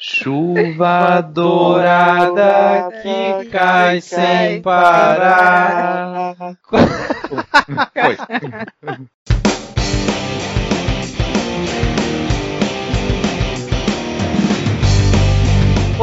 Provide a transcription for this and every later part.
Chuva dourada que cai sem parar. Foi.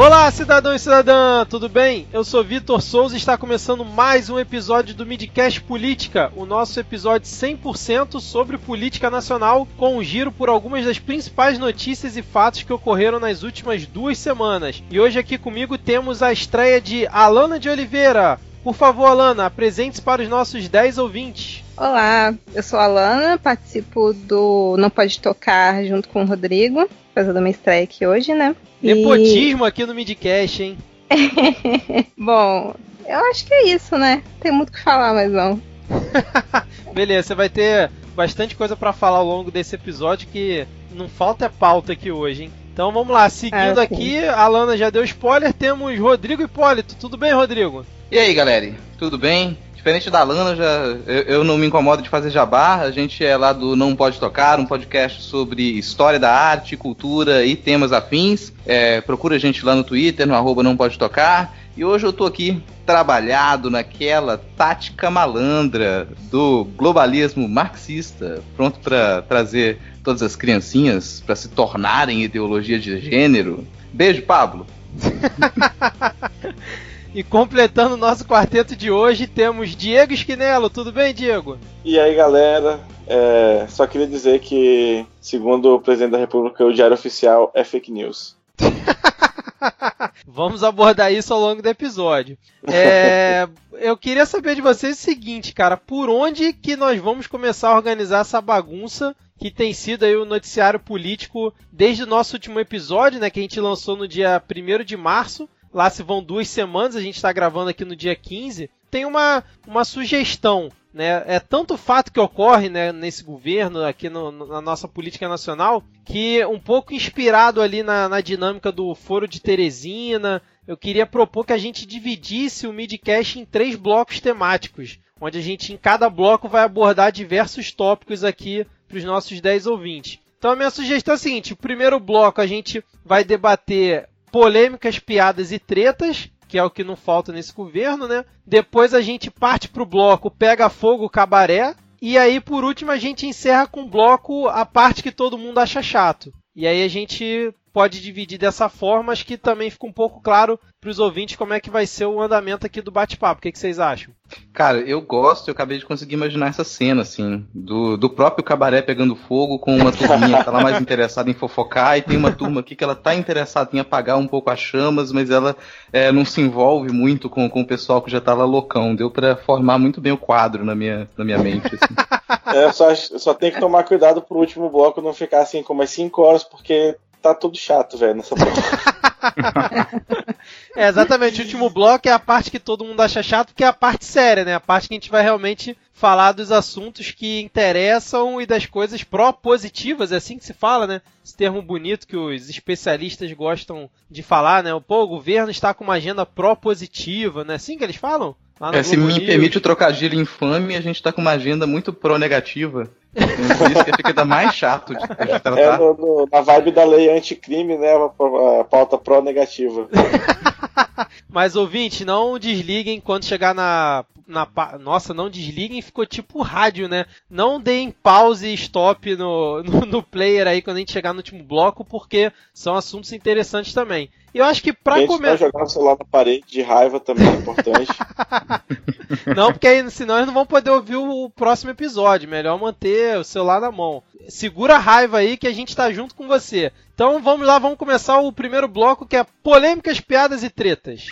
Olá, cidadão e cidadã, tudo bem? Eu sou Vitor Souza e está começando mais um episódio do Midcast Política, o nosso episódio 100% sobre política nacional, com um giro por algumas das principais notícias e fatos que ocorreram nas últimas duas semanas. E hoje aqui comigo temos a estreia de Alana de Oliveira. Por favor, Alana, apresente-se para os nossos 10 ouvintes. Olá, eu sou a Alana, participo do Não Pode Tocar junto com o Rodrigo, fazendo uma estreia aqui hoje, né? Nepotismo e... aqui no Midcast, hein? Bom, eu acho que é isso, né? Tem muito o que falar, mas não. Beleza, você vai ter bastante coisa para falar ao longo desse episódio que não falta é pauta aqui hoje, hein? Então vamos lá, seguindo ah, aqui, a Lana já deu spoiler, temos Rodrigo Hipólito. Tudo bem, Rodrigo? E aí, galera? Tudo bem? Diferente da Lana, já, eu, eu, não me incomodo de fazer jabá. A gente é lá do Não Pode Tocar, um podcast sobre história da arte, cultura e temas afins. É, procura a gente lá no Twitter, no arroba Não Pode Tocar. E hoje eu tô aqui trabalhado naquela tática malandra do globalismo marxista, pronto para trazer todas as criancinhas para se tornarem ideologia de gênero. Beijo, Pablo. E completando o nosso quarteto de hoje, temos Diego Esquinelo. Tudo bem, Diego? E aí, galera? É, só queria dizer que, segundo o presidente da República, o diário oficial é fake news. Vamos abordar isso ao longo do episódio. É, eu queria saber de vocês o seguinte, cara, por onde que nós vamos começar a organizar essa bagunça que tem sido aí o noticiário político desde o nosso último episódio, né, que a gente lançou no dia 1 de março, Lá se vão duas semanas, a gente está gravando aqui no dia 15. Tem uma, uma sugestão. Né? É tanto fato que ocorre né, nesse governo, aqui no, na nossa política nacional, que um pouco inspirado ali na, na dinâmica do Foro de Teresina, eu queria propor que a gente dividisse o midcast em três blocos temáticos, onde a gente em cada bloco vai abordar diversos tópicos aqui para os nossos 10 ouvintes. Então a minha sugestão é a seguinte: o primeiro bloco a gente vai debater polêmicas, piadas e tretas, que é o que não falta nesse governo, né? Depois a gente parte pro bloco Pega Fogo Cabaré. E aí, por último, a gente encerra com o bloco a parte que todo mundo acha chato. E aí a gente pode dividir dessa forma, acho que também fica um pouco claro para os ouvintes como é que vai ser o andamento aqui do bate-papo. O que, que, vocês acham? Cara, eu gosto, eu acabei de conseguir imaginar essa cena, assim, do, do próprio cabaré pegando fogo com uma turminha que tá lá mais interessada em fofocar, e tem uma turma aqui que ela tá interessada em apagar um pouco as chamas, mas ela é, não se envolve muito com, com o pessoal que já tá lá loucão. Deu para formar muito bem o quadro na minha, na minha mente, assim. É, só, só tem que tomar cuidado pro último bloco não ficar assim como as 5 horas, porque tá tudo chato, velho, nessa É, exatamente. O último bloco é a parte que todo mundo acha chato, que é a parte séria, né? A parte que a gente vai realmente falar dos assuntos que interessam e das coisas pró-positivas, é assim que se fala, né? Esse termo bonito que os especialistas gostam de falar, né? Pô, o governo está com uma agenda pró-positiva, né? Assim que eles falam? É, se me permite o trocadilho infame, a gente está com uma agenda muito pró-negativa. Por isso que fica ainda mais chato de, de é, tratar. É no, no, na vibe da lei anticrime, né? A pauta pró-negativa. Mas, ouvinte, não desliguem quando chegar na, na. Nossa, não desliguem, ficou tipo rádio, né? Não deem pause e stop no, no, no player aí quando a gente chegar no último bloco, porque são assuntos interessantes também. Eu acho que pra começar. jogar o celular na parede de raiva também é importante. não, porque aí, senão eles não vão poder ouvir o próximo episódio. Melhor manter o celular na mão. Segura a raiva aí que a gente tá junto com você. Então vamos lá, vamos começar o primeiro bloco que é polêmicas, piadas e tretas.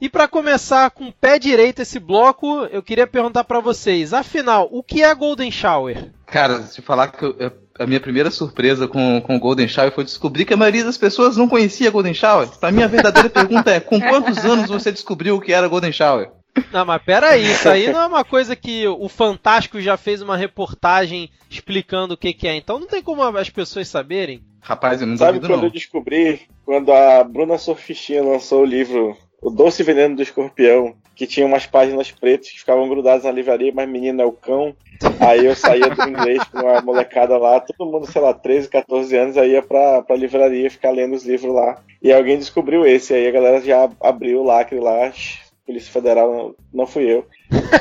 E para começar com o pé direito esse bloco, eu queria perguntar para vocês, afinal, o que é Golden Shower? Cara, se falar que eu, a minha primeira surpresa com, com o Golden Shower foi descobrir que a maioria das pessoas não conhecia Golden Shower. Pra mim, a verdadeira pergunta é: com quantos anos você descobriu o que era Golden Shower? Não, mas peraí, isso aí não é uma coisa que o Fantástico já fez uma reportagem explicando o que, que é. Então não tem como as pessoas saberem. Rapaz, eu não Sabe quando não. eu descobri? Quando a Bruna Surfistinha lançou o livro O Doce Veneno do Escorpião. que tinha umas páginas pretas que ficavam grudadas na livraria, mas menino é o cão. Aí eu saía do inglês com uma molecada lá, todo mundo, sei lá, 13, 14 anos, aí ia pra, pra livraria ficar lendo os livros lá. E alguém descobriu esse, aí a galera já abriu o lacre lá, Polícia Federal não fui eu.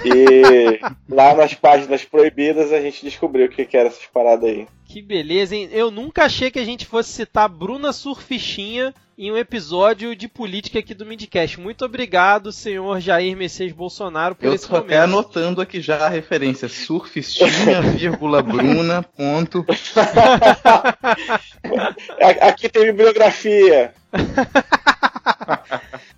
E lá nas páginas proibidas a gente descobriu o que, que era essas paradas aí. Que beleza, hein? Eu nunca achei que a gente fosse citar Bruna Surfichinha em um episódio de política aqui do Midcast. Muito obrigado, senhor Jair Messias Bolsonaro, por Eu esse tô momento. até anotando aqui já a referência. Surfistinha, vírgula, Bruna, ponto. Aqui tem bibliografia.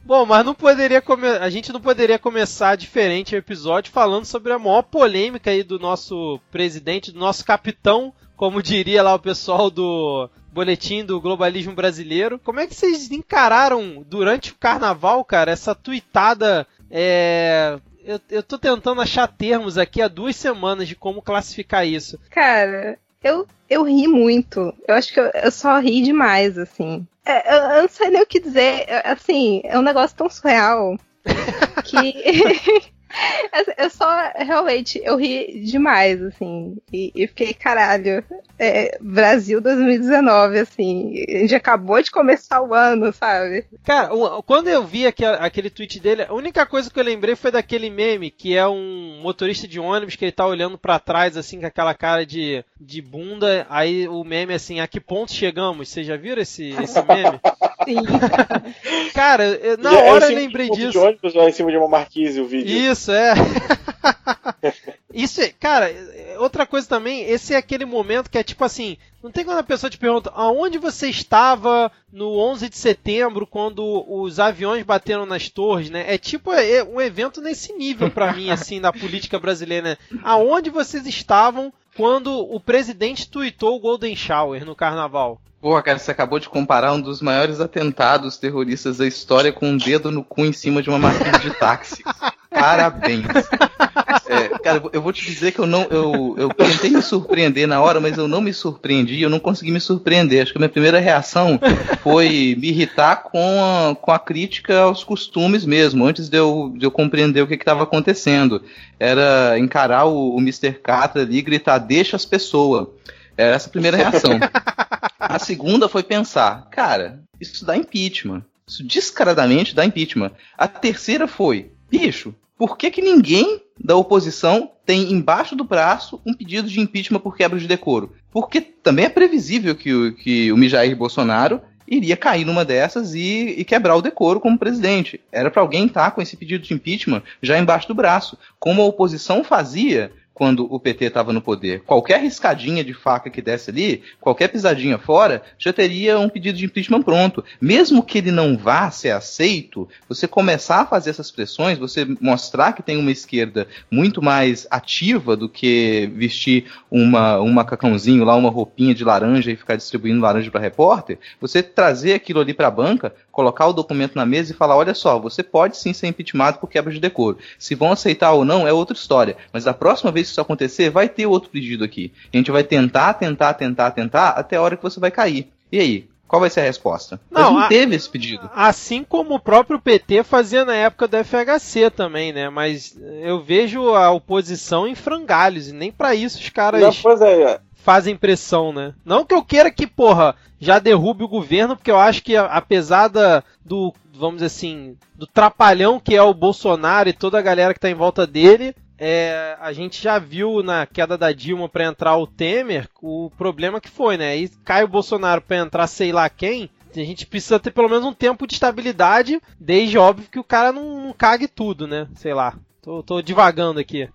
Bom, mas não poderia come... a gente não poderia começar diferente o episódio falando sobre a maior polêmica aí do nosso presidente, do nosso capitão, como diria lá o pessoal do boletim do globalismo brasileiro. Como é que vocês encararam durante o carnaval, cara, essa tuitada é... Eu, eu tô tentando achar termos aqui há duas semanas de como classificar isso. Cara, eu, eu ri muito. Eu acho que eu, eu só ri demais, assim. É, eu, eu, não sei nem o que dizer. Assim, é um negócio tão surreal que. eu só, realmente, eu ri demais, assim. E, e fiquei, caralho, é, Brasil 2019, assim. A gente acabou de começar o ano, sabe? Cara, quando eu vi aquele, aquele tweet dele, a única coisa que eu lembrei foi daquele meme, que é um motorista de ônibus que ele tá olhando para trás, assim, com aquela cara de, de bunda. Aí o meme, assim, a que ponto chegamos? Vocês já viram esse, esse meme? Sim. Cara, eu, na hora eu lembrei disso. De ônibus lá em cima de uma marquise o vídeo. Isso, é. Isso é, cara, outra coisa também, esse é aquele momento que é tipo assim, não tem quando a pessoa te pergunta aonde você estava no 11 de setembro quando os aviões bateram nas torres, né? É tipo é, um evento nesse nível para mim, assim, na política brasileira, né? Aonde vocês estavam quando o presidente tuitou o Golden Shower no carnaval? Porra, cara, você acabou de comparar um dos maiores atentados terroristas da história com um dedo no cu em cima de uma máquina de táxi. Parabéns. É, cara, eu vou te dizer que eu não. Eu, eu tentei me surpreender na hora, mas eu não me surpreendi, eu não consegui me surpreender. Acho que a minha primeira reação foi me irritar com a, com a crítica aos costumes mesmo, antes de eu, de eu compreender o que estava acontecendo. Era encarar o, o Mr. Catra ali e gritar, deixa as pessoas. Era essa a primeira reação. A segunda foi pensar, cara, isso dá impeachment. Isso descaradamente dá impeachment. A terceira foi, bicho, por que, que ninguém da oposição tem embaixo do braço um pedido de impeachment por quebra de decoro? Porque também é previsível que o, que o Mijair Bolsonaro iria cair numa dessas e, e quebrar o decoro como presidente. Era para alguém estar tá com esse pedido de impeachment já embaixo do braço, como a oposição fazia quando o PT estava no poder. Qualquer riscadinha de faca que desse ali, qualquer pisadinha fora, já teria um pedido de impeachment pronto. Mesmo que ele não vá ser aceito, você começar a fazer essas pressões, você mostrar que tem uma esquerda muito mais ativa do que vestir uma, um macacãozinho lá, uma roupinha de laranja e ficar distribuindo laranja para repórter, você trazer aquilo ali para a banca, colocar o documento na mesa e falar: olha só, você pode sim ser impeachmentado por quebra de decoro. Se vão aceitar ou não é outra história. Mas da próxima vez isso acontecer, vai ter outro pedido aqui. A gente vai tentar, tentar, tentar, tentar, até a hora que você vai cair. E aí? Qual vai ser a resposta? Não, não a, teve esse pedido. Assim como o próprio PT fazia na época do FHC também, né? Mas eu vejo a oposição em frangalhos, e nem para isso os caras não, pois é. fazem pressão, né? Não que eu queira que, porra, já derrube o governo, porque eu acho que apesar da, do, vamos dizer assim, do trapalhão que é o Bolsonaro e toda a galera que tá em volta dele, é, a gente já viu na queda da Dilma para entrar o Temer o problema que foi, né? E cai o Bolsonaro para entrar sei lá quem. A gente precisa ter pelo menos um tempo de estabilidade, desde óbvio que o cara não, não cague tudo, né? Sei lá. Tô, tô divagando aqui.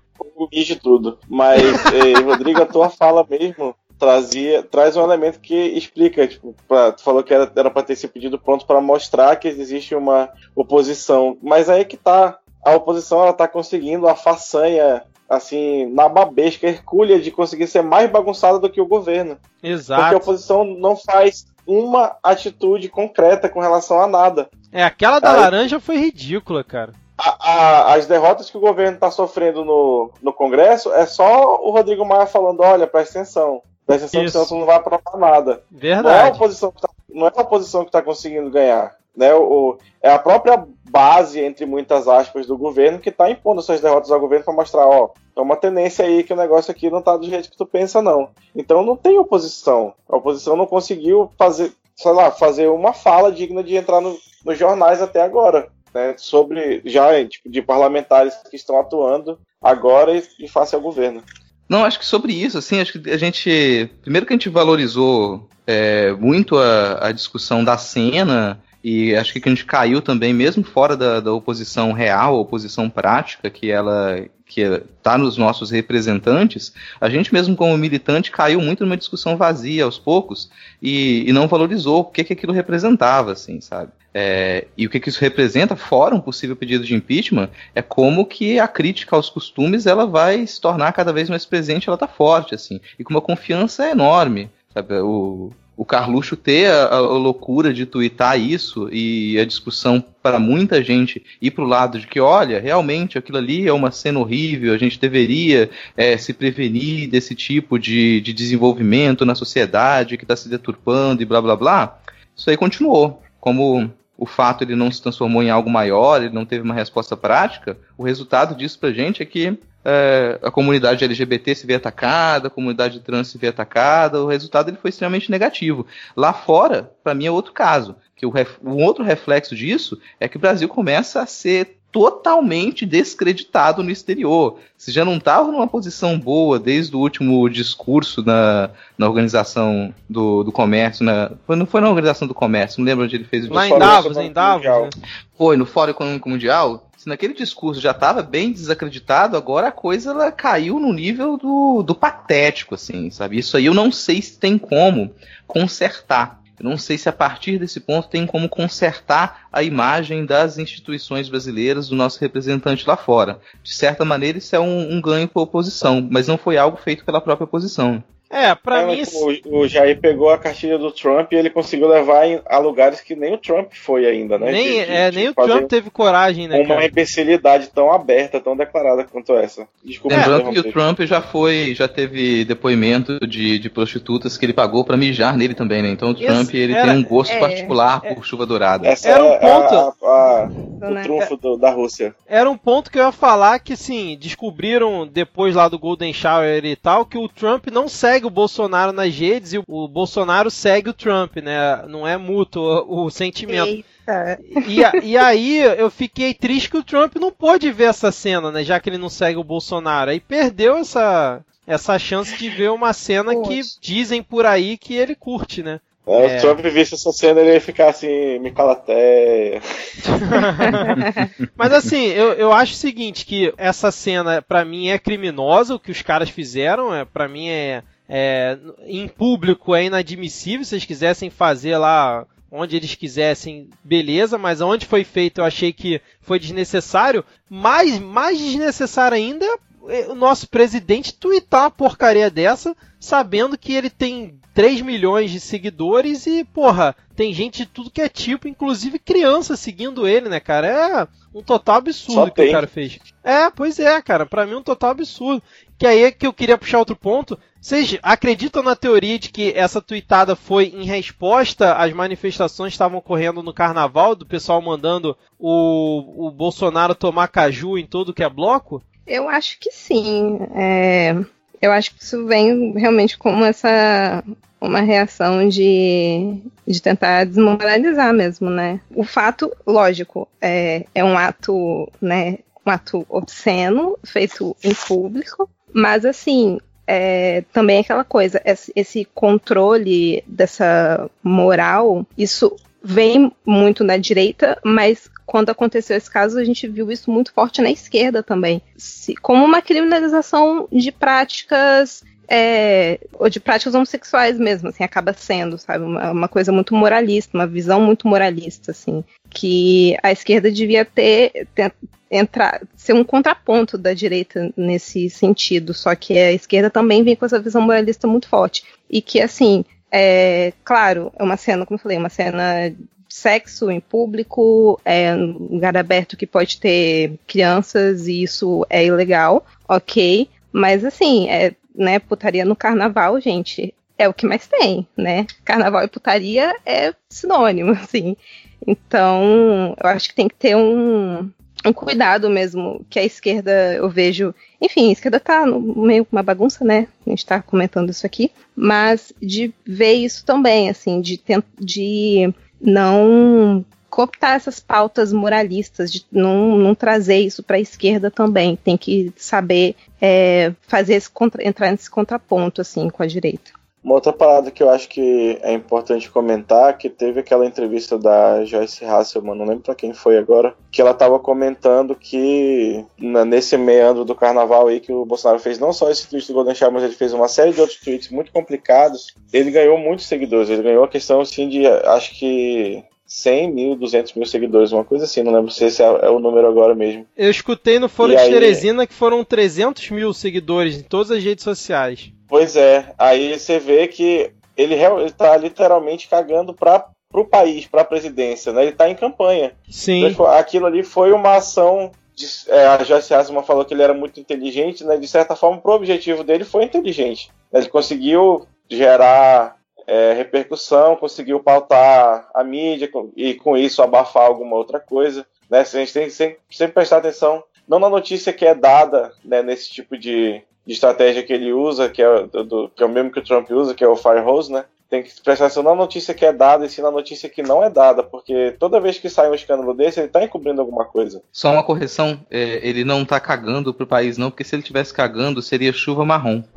de tudo. Mas, eh, Rodrigo, a tua fala mesmo trazia traz um elemento que explica, tipo, pra, tu falou que era, era para ter esse pedido pronto para mostrar que existe uma oposição, mas aí que tá, a oposição ela tá conseguindo a façanha assim, na babesca, hercúlea de conseguir ser mais bagunçada do que o governo. Exato. Porque a oposição não faz uma atitude concreta com relação a nada. É, aquela da Aí, laranja foi ridícula, cara. A, a, as derrotas que o governo está sofrendo no, no Congresso é só o Rodrigo Maia falando: olha, presta atenção. Presta atenção que você não vai aprovar nada. Verdade. Não é a oposição que tá, não é a oposição que está conseguindo ganhar. Né, o, é a própria base, entre muitas aspas, do governo que está impondo suas derrotas ao governo para mostrar, ó, é uma tendência aí que o negócio aqui não está do jeito que tu pensa, não. Então não tem oposição. A oposição não conseguiu fazer, sei lá, fazer uma fala digna de entrar no, nos jornais até agora. Né, sobre já tipo, de parlamentares que estão atuando agora e, e face ao governo. Não, acho que sobre isso, assim, acho que a gente. Primeiro que a gente valorizou é, muito a, a discussão da cena e acho que a gente caiu também, mesmo fora da, da oposição real, oposição prática, que ela que está nos nossos representantes, a gente mesmo como militante caiu muito numa discussão vazia aos poucos e, e não valorizou o que, que aquilo representava, assim, sabe? É, e o que, que isso representa, fora um possível pedido de impeachment, é como que a crítica aos costumes ela vai se tornar cada vez mais presente, ela está forte, assim, e com uma confiança enorme, sabe? O, o Carluxo ter a, a, loucura de twittar isso e a discussão para muita gente ir para o lado de que, olha, realmente aquilo ali é uma cena horrível, a gente deveria é, se prevenir desse tipo de, de desenvolvimento na sociedade que está se deturpando e blá blá blá. Isso aí continuou. Como o fato ele não se transformou em algo maior, ele não teve uma resposta prática, o resultado disso pra gente é que é, a comunidade LGBT se vê atacada, a comunidade trans se vê atacada, o resultado ele foi extremamente negativo. Lá fora, para mim é outro caso, que o, ref, um outro reflexo disso é que o Brasil começa a ser totalmente descreditado no exterior. Se já não estava numa posição boa desde o último discurso na, na organização do, do comércio, na, não foi na organização do comércio, não lembro onde ele fez o discurso. Lá em Davos, em Davos. Né? Foi, no Fórum Econômico Mundial. Naquele discurso já estava bem desacreditado, agora a coisa ela caiu no nível do, do patético, assim, sabe? Isso aí eu não sei se tem como consertar. Eu não sei se a partir desse ponto tem como consertar a imagem das instituições brasileiras do nosso representante lá fora. De certa maneira, isso é um, um ganho para a oposição, mas não foi algo feito pela própria oposição. É, pra é, mim. O, o, Jair pegou a cartilha do Trump e ele conseguiu levar a lugares que nem o Trump foi ainda, né? Nem, de, de, é, de nem o Trump teve coragem, né? Uma cara? imbecilidade tão aberta, tão declarada quanto essa. Desculpa. Lembrando que o Trump já foi, já teve depoimento de, de prostitutas que ele pagou para mijar nele também, né? Então o Trump ele era, tem um gosto é, particular é, por chuva dourada. Essa era um é ponto. A, a, a, o trunfo do, da Rússia. Era um ponto que eu ia falar que, sim, descobriram depois lá do Golden Shower e tal que o Trump não segue o Bolsonaro nas redes e o Bolsonaro segue o Trump, né? Não é mútuo o, o sentimento. Eita. E, e aí eu fiquei triste que o Trump não pôde ver essa cena, né? Já que ele não segue o Bolsonaro. Aí perdeu essa, essa chance de ver uma cena Poxa. que dizem por aí que ele curte, né? É, é. Se o Trump visse essa cena, ele ia ficar assim, me calateia. Mas assim, eu, eu acho o seguinte, que essa cena, para mim, é criminosa, o que os caras fizeram, é, para mim é é, em público é inadmissível. Se eles quisessem fazer lá onde eles quisessem, beleza, mas onde foi feito eu achei que foi desnecessário. Mas mais desnecessário ainda é o nosso presidente twittar uma porcaria dessa, sabendo que ele tem 3 milhões de seguidores e, porra, tem gente de tudo que é tipo, inclusive criança seguindo ele, né, cara? É um total absurdo que o cara fez. É, pois é, cara, pra mim um total absurdo. Que aí é que eu queria puxar outro ponto. Vocês acreditam na teoria de que essa tuitada foi em resposta às manifestações que estavam ocorrendo no carnaval, do pessoal mandando o, o Bolsonaro tomar caju em tudo que é bloco? Eu acho que sim. É, eu acho que isso vem realmente como essa uma reação de, de tentar desmoralizar mesmo, né? O fato, lógico, é, é um ato, né? Um ato obsceno, feito em público, mas assim, é, também é aquela coisa, esse controle dessa moral, isso vem muito na direita, mas quando aconteceu esse caso, a gente viu isso muito forte na esquerda também. Se, como uma criminalização de práticas. É, ou de práticas homossexuais mesmo, assim, acaba sendo, sabe, uma, uma, coisa muito moralista, uma visão muito moralista, assim, que a esquerda devia ter, ter entrar, ser um contraponto da direita nesse sentido, só que a esquerda também vem com essa visão moralista muito forte. E que, assim, é, claro, é uma cena, como eu falei, uma cena sexo em público, é um lugar aberto que pode ter crianças e isso é ilegal, ok, mas assim, é, né, putaria no carnaval, gente, é o que mais tem, né? Carnaval e putaria é sinônimo, assim. Então, eu acho que tem que ter um, um cuidado mesmo, que a esquerda, eu vejo. Enfim, a esquerda tá meio uma bagunça, né? A gente tá comentando isso aqui. Mas de ver isso também, assim, de, de não cooptar essas pautas moralistas, de não, não trazer isso para a esquerda também. Tem que saber é, fazer esse contra, entrar nesse contraponto assim com a direita. Uma outra parada que eu acho que é importante comentar, que teve aquela entrevista da Joyce Hasselman, não lembro pra quem foi agora, que ela tava comentando que na, nesse meandro do carnaval aí que o Bolsonaro fez não só esse tweet do Golden Shower, mas ele fez uma série de outros tweets muito complicados. Ele ganhou muitos seguidores, ele ganhou a questão assim de, acho que 100 mil, 200 mil seguidores, uma coisa assim, não lembro se esse é, é o número agora mesmo. Eu escutei no Foro e de aí... Teresina que foram 300 mil seguidores em todas as redes sociais. Pois é, aí você vê que ele, está literalmente cagando para o país, para a presidência, né? Ele está em campanha. Sim. Então, aquilo ali foi uma ação. De, é, a Joyce Hasselman falou que ele era muito inteligente, né? De certa forma, pro objetivo dele foi inteligente. Ele conseguiu gerar é, repercussão, conseguiu pautar a mídia e com isso abafar alguma outra coisa. Né? A gente tem que sempre, sempre prestar atenção, não na notícia que é dada né, nesse tipo de, de estratégia que ele usa, que é, do, que é o mesmo que o Trump usa, que é o firehose, né? Tem que prestar atenção na notícia que é dada e sim na notícia que não é dada, porque toda vez que sai um escândalo desse, ele está encobrindo alguma coisa. Só uma correção, é, ele não está cagando pro país, não, porque se ele estivesse cagando, seria chuva marrom.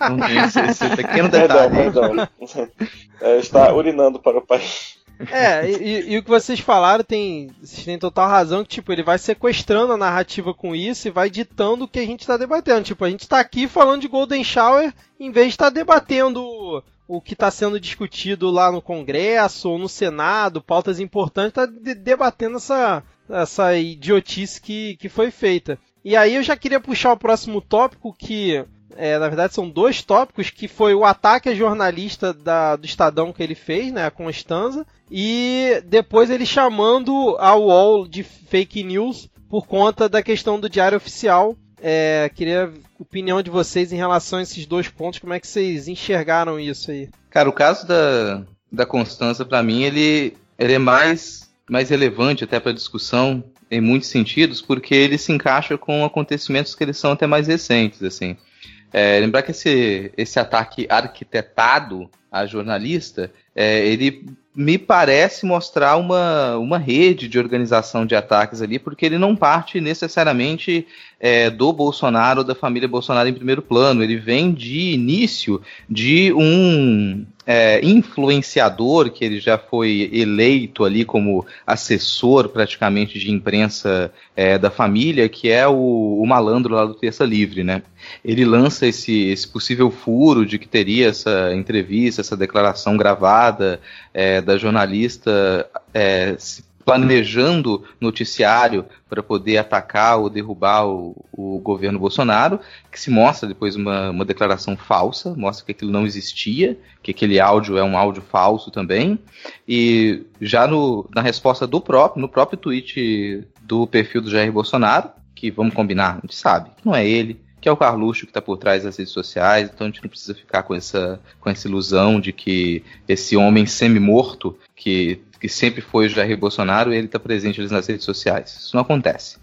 não tem esse, esse pequeno detalhe. Perdão, perdão. É, está urinando para o país. É, e, e, o que vocês falaram tem, vocês têm total razão que tipo ele vai sequestrando a narrativa com isso e vai ditando o que a gente está debatendo. Tipo, a gente está aqui falando de Golden Shower em vez de estar tá debatendo o que está sendo discutido lá no Congresso ou no Senado, pautas importantes, está de debatendo essa, essa idiotice que, que foi feita. E aí eu já queria puxar o próximo tópico que é, na verdade são dois tópicos, que foi o ataque à jornalista da, do Estadão que ele fez, né, a Constanza, e depois ele chamando a UOL de fake news por conta da questão do diário oficial. É, queria a opinião de vocês em relação a esses dois pontos, como é que vocês enxergaram isso aí? Cara, o caso da, da Constança, para mim, ele, ele é mais, mais relevante até para discussão em muitos sentidos, porque ele se encaixa com acontecimentos que eles são até mais recentes, assim. É, lembrar que esse, esse ataque arquitetado à jornalista, é, ele me parece mostrar uma, uma rede de organização de ataques ali, porque ele não parte necessariamente é, do Bolsonaro da família Bolsonaro em primeiro plano. Ele vem de início de um é, influenciador que ele já foi eleito ali como assessor praticamente de imprensa é, da família, que é o, o, malandro lá do Terça Livre, né? Ele lança esse, esse possível furo de que teria essa entrevista, essa declaração gravada é, da jornalista é, planejando noticiário para poder atacar ou derrubar o, o, governo Bolsonaro, que se mostra depois uma, uma declaração falsa, mostra que aquilo não existia, que aquele áudio é um áudio falso também. E já no, na resposta do próprio, no próprio tweet do perfil do Jair Bolsonaro, que vamos combinar, a gente sabe, não é ele, que é o Carluxo que está por trás das redes sociais, então a gente não precisa ficar com essa, com essa ilusão de que esse homem semi-morto, que, que sempre foi o Jair Bolsonaro, ele está presente nas redes sociais. Isso não acontece.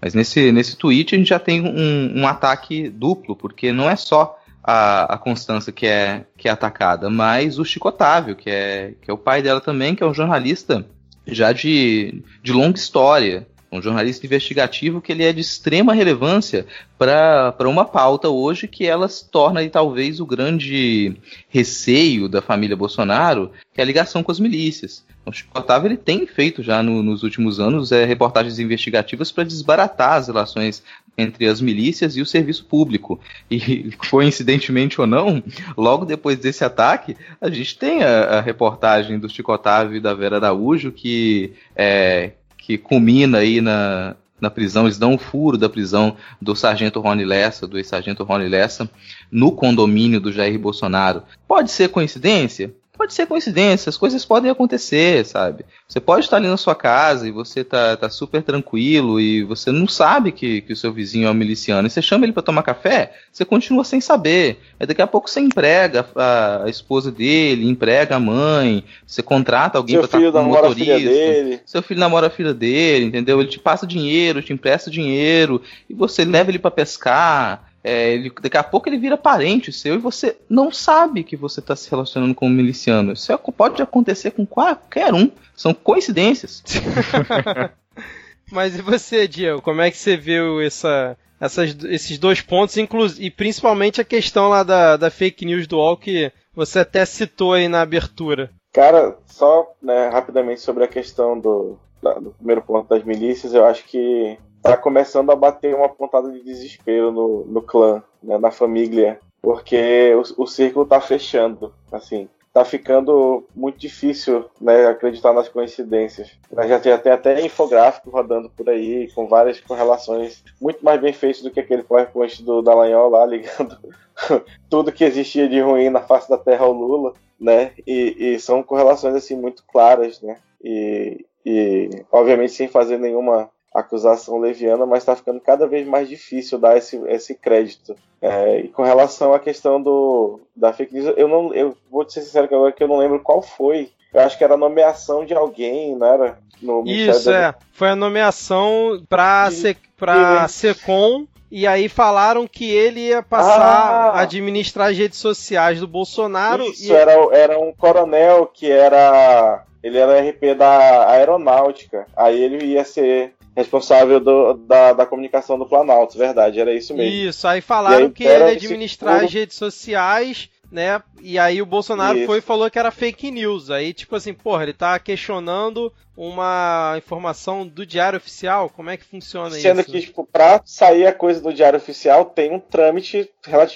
Mas nesse, nesse tweet a gente já tem um, um ataque duplo, porque não é só a, a Constança que é, que é atacada, mas o Chico Otávio, que é, que é o pai dela também, que é um jornalista já de, de longa história, um jornalista investigativo que ele é de extrema relevância para uma pauta hoje que ela se torna aí, talvez o grande receio da família Bolsonaro, que é a ligação com as milícias. O Chico Otávio ele tem feito já no, nos últimos anos é, reportagens investigativas para desbaratar as relações entre as milícias e o serviço público. E, coincidentemente ou não, logo depois desse ataque, a gente tem a, a reportagem do Chico Otávio e da Vera Araújo que, é, que culmina aí na, na prisão, eles dão um furo da prisão do sargento Rony Lessa, do ex-sargento Rony Lessa, no condomínio do Jair Bolsonaro. Pode ser coincidência? Pode ser coincidência, as coisas podem acontecer, sabe? Você pode estar ali na sua casa e você tá, tá super tranquilo e você não sabe que, que o seu vizinho é um miliciano. E você chama ele para tomar café, você continua sem saber. Aí daqui a pouco você emprega a, a esposa dele, emprega a mãe, você contrata alguém para estar como motorista. Dele. Seu filho namora a filha dele, entendeu? Ele te passa dinheiro, te empresta dinheiro e você leva ele para pescar. É, ele, daqui a pouco ele vira parente seu e você não sabe que você está se relacionando com um miliciano. Isso é, pode acontecer com qualquer um. São coincidências. Mas e você, Diego? Como é que você viu essa, essas, esses dois pontos, e principalmente a questão lá da, da fake news do UOL que você até citou aí na abertura? Cara, só né, rapidamente sobre a questão do, do primeiro ponto das milícias, eu acho que tá começando a bater uma pontada de desespero no, no clã, né, na família, porque o, o círculo tá fechando, assim. Tá ficando muito difícil né, acreditar nas coincidências. Já tem até, até infográfico rodando por aí, com várias correlações muito mais bem feitos do que aquele PowerPoint do Dallagnol lá, ligando tudo que existia de ruim na face da Terra ao Lula, né? E, e são correlações assim muito claras, né? E, e obviamente sem fazer nenhuma acusação leviana, mas está ficando cada vez mais difícil dar esse, esse crédito. É, e com relação à questão do, da fake news, eu não, eu vou te ser sincero que agora que eu não lembro qual foi. Eu acho que era a nomeação de alguém, não era? No Isso, é. Foi a nomeação para para Secom e aí falaram que ele ia passar ah, a administrar as redes sociais do Bolsonaro. Isso, e... era, era um coronel que era. Ele era RP da aeronáutica. Aí ele ia ser responsável do, da, da comunicação do Planalto, verdade, era isso mesmo. Isso, aí falaram aí, que ele administrar as redes sociais, né? E aí o Bolsonaro isso. foi e falou que era fake news. Aí, tipo assim, porra, ele tá questionando uma informação do Diário Oficial? Como é que funciona Sendo isso? Sendo que, tipo, pra sair a coisa do Diário Oficial tem um trâmite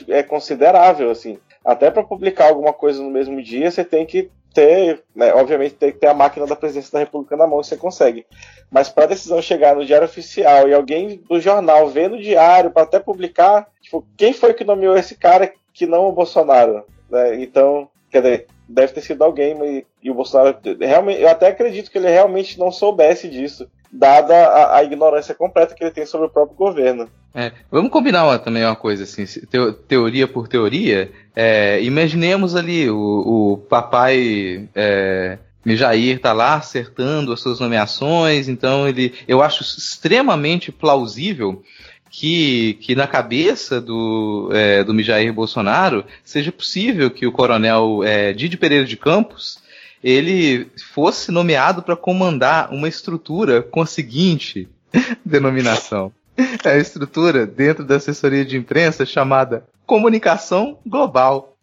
é considerável, assim. Até para publicar alguma coisa no mesmo dia, você tem que ter, né, obviamente, que ter a máquina da presidência da República na mão você consegue. Mas para a decisão chegar no diário oficial e alguém do jornal ver no diário para até publicar, tipo, quem foi que nomeou esse cara que não o Bolsonaro? Né? Então, quer dizer, deve ter sido alguém, mas, e o Bolsonaro realmente, eu até acredito que ele realmente não soubesse disso dada a, a, ignorância completa que ele tem sobre o próprio governo. É, vamos combinar uma, também uma coisa assim, teo, teoria por teoria. É, imaginemos ali o, o papai é, Mijair tá lá acertando as suas nomeações, então ele, eu acho extremamente plausível que, que na cabeça do, é, do Mijair Bolsonaro seja possível que o coronel é, Didi Pereira de Campos ele fosse nomeado para comandar uma estrutura com a seguinte denominação. É a estrutura dentro da assessoria de imprensa chamada Comunicação Global.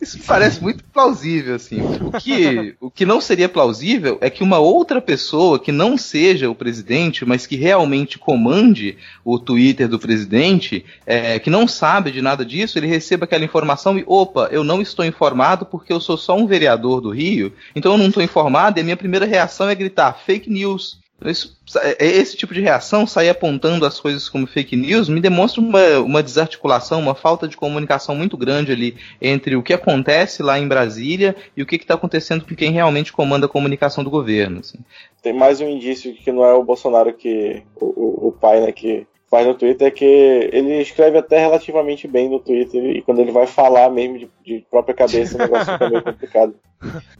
Isso parece muito plausível, assim. O que, o que não seria plausível é que uma outra pessoa que não seja o presidente, mas que realmente comande o Twitter do presidente, é, que não sabe de nada disso, ele receba aquela informação e, opa, eu não estou informado porque eu sou só um vereador do Rio, então eu não estou informado e a minha primeira reação é gritar fake news. Isso, é, esse tipo de reação, sair apontando as coisas como fake news, me demonstra uma, uma desarticulação, uma falta de comunicação muito grande ali entre o que acontece lá em Brasília e o que está acontecendo com quem realmente comanda a comunicação do governo. Assim. Tem mais um indício que não é o Bolsonaro que. o, o pai, né, que faz no Twitter é que ele escreve até relativamente bem no Twitter e quando ele vai falar mesmo de, de própria cabeça o negócio fica meio complicado.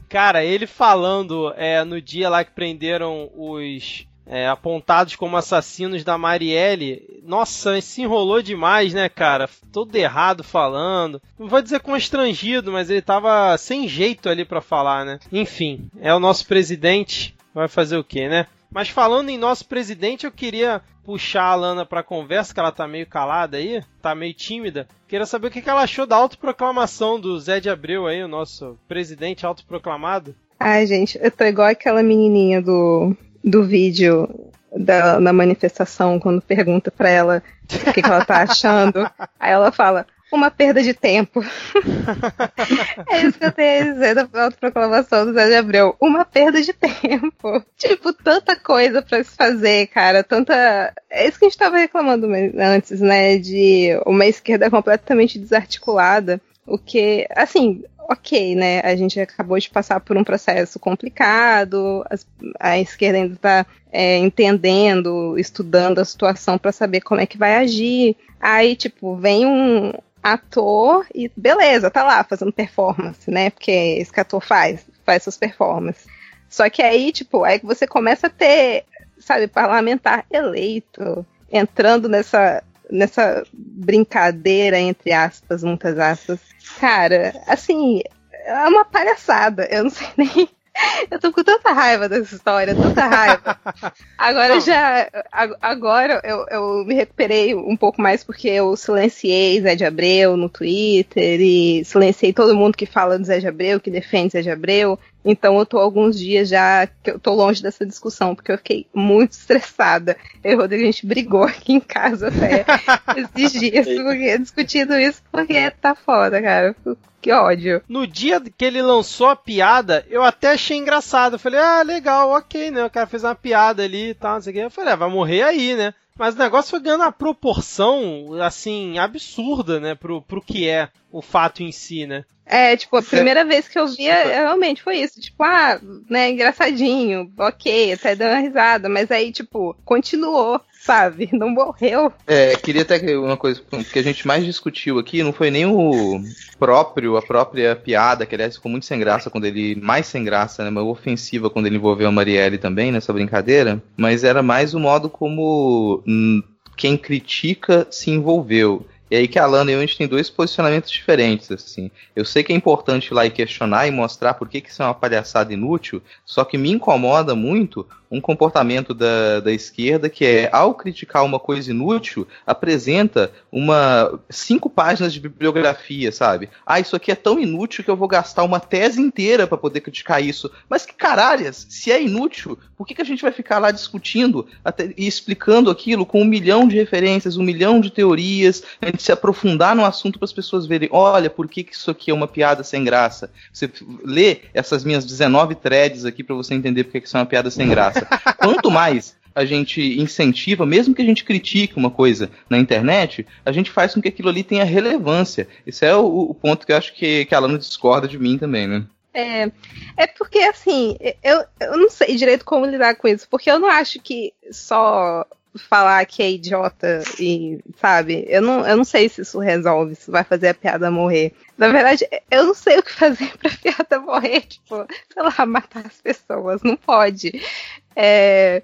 Cara, ele falando é, no dia lá que prenderam os é, apontados como assassinos da Marielle, nossa, se enrolou demais, né, cara? Todo errado falando. Não vou dizer constrangido, mas ele tava sem jeito ali para falar, né? Enfim, é o nosso presidente, vai fazer o quê, né? Mas falando em nosso presidente, eu queria puxar a Lana pra conversa, que ela tá meio calada aí, tá meio tímida. Queria saber o que ela achou da autoproclamação do Zé de Abreu aí, o nosso presidente autoproclamado. Ai, gente, eu tô igual aquela menininha do, do vídeo da, da manifestação, quando pergunta pra ela o que, que ela tá achando. aí ela fala, uma perda de tempo. é isso que eu tenho a dizer da autoproclamação do Zé de Abreu. Uma perda de tempo. Tipo, tanta coisa para se fazer, cara. Tanta. É isso que a gente tava reclamando antes, né? De uma esquerda completamente desarticulada. O que, assim, ok, né? A gente acabou de passar por um processo complicado, a esquerda ainda está é, entendendo, estudando a situação para saber como é que vai agir. Aí, tipo, vem um ator e beleza, tá lá fazendo performance, né? Porque é isso que ator faz, faz suas performances. Só que aí, tipo, aí você começa a ter, sabe, parlamentar eleito entrando nessa nessa brincadeira, entre aspas, muitas aspas. Cara, assim, é uma palhaçada. Eu não sei nem. Eu tô com tanta raiva dessa história, tanta raiva. Agora já. Agora eu, eu me recuperei um pouco mais porque eu silenciei Zé de Abreu no Twitter e silenciei todo mundo que fala do Zé de Abreu, que defende Zé de Abreu. Então eu tô alguns dias já que eu tô longe dessa discussão, porque eu fiquei muito estressada. Eu e o Rodrigo, a gente brigou aqui em casa até esses dias, porque, discutindo isso, porque tá foda, cara. Que ódio. No dia que ele lançou a piada, eu até achei engraçado. Eu falei, ah, legal, ok, né? O cara fez uma piada ali e tal, não sei o que. Eu falei, ah, vai morrer aí, né? Mas o negócio foi ganhando uma proporção, assim, absurda, né, pro, pro que é o fato em si, né? É, tipo, a primeira vez que eu via, realmente foi isso. Tipo, ah, né, engraçadinho, ok, até dando uma risada, mas aí, tipo, continuou, sabe? Não morreu. É, queria até que uma coisa que a gente mais discutiu aqui não foi nem o próprio, a própria piada, que aliás ficou muito sem graça quando ele. Mais sem graça, né? Mas ofensiva quando ele envolveu a Marielle também nessa brincadeira, mas era mais o modo como quem critica se envolveu. E aí que a Lana e eu, a gente tem dois posicionamentos diferentes, assim. Eu sei que é importante ir lá e questionar e mostrar por que, que isso é uma palhaçada inútil, só que me incomoda muito um comportamento da, da esquerda que é, ao criticar uma coisa inútil, apresenta uma cinco páginas de bibliografia, sabe? Ah, isso aqui é tão inútil que eu vou gastar uma tese inteira para poder criticar isso. Mas que caralhas, se é inútil, por que, que a gente vai ficar lá discutindo até, e explicando aquilo com um milhão de referências, um milhão de teorias, a gente se aprofundar no assunto para as pessoas verem, olha, por que, que isso aqui é uma piada sem graça? Você lê essas minhas 19 threads aqui para você entender por que, que isso é uma piada sem graça. Quanto mais a gente incentiva, mesmo que a gente critique uma coisa na internet, a gente faz com que aquilo ali tenha relevância. Esse é o, o ponto que eu acho que, que a Alana discorda de mim também, né? É, é porque assim, eu, eu não sei direito como lidar com isso, porque eu não acho que só falar que é idiota e, sabe, eu não, eu não sei se isso resolve, se vai fazer a piada morrer. Na verdade, eu não sei o que fazer pra piada morrer, tipo, sei lá, matar as pessoas, não pode. É,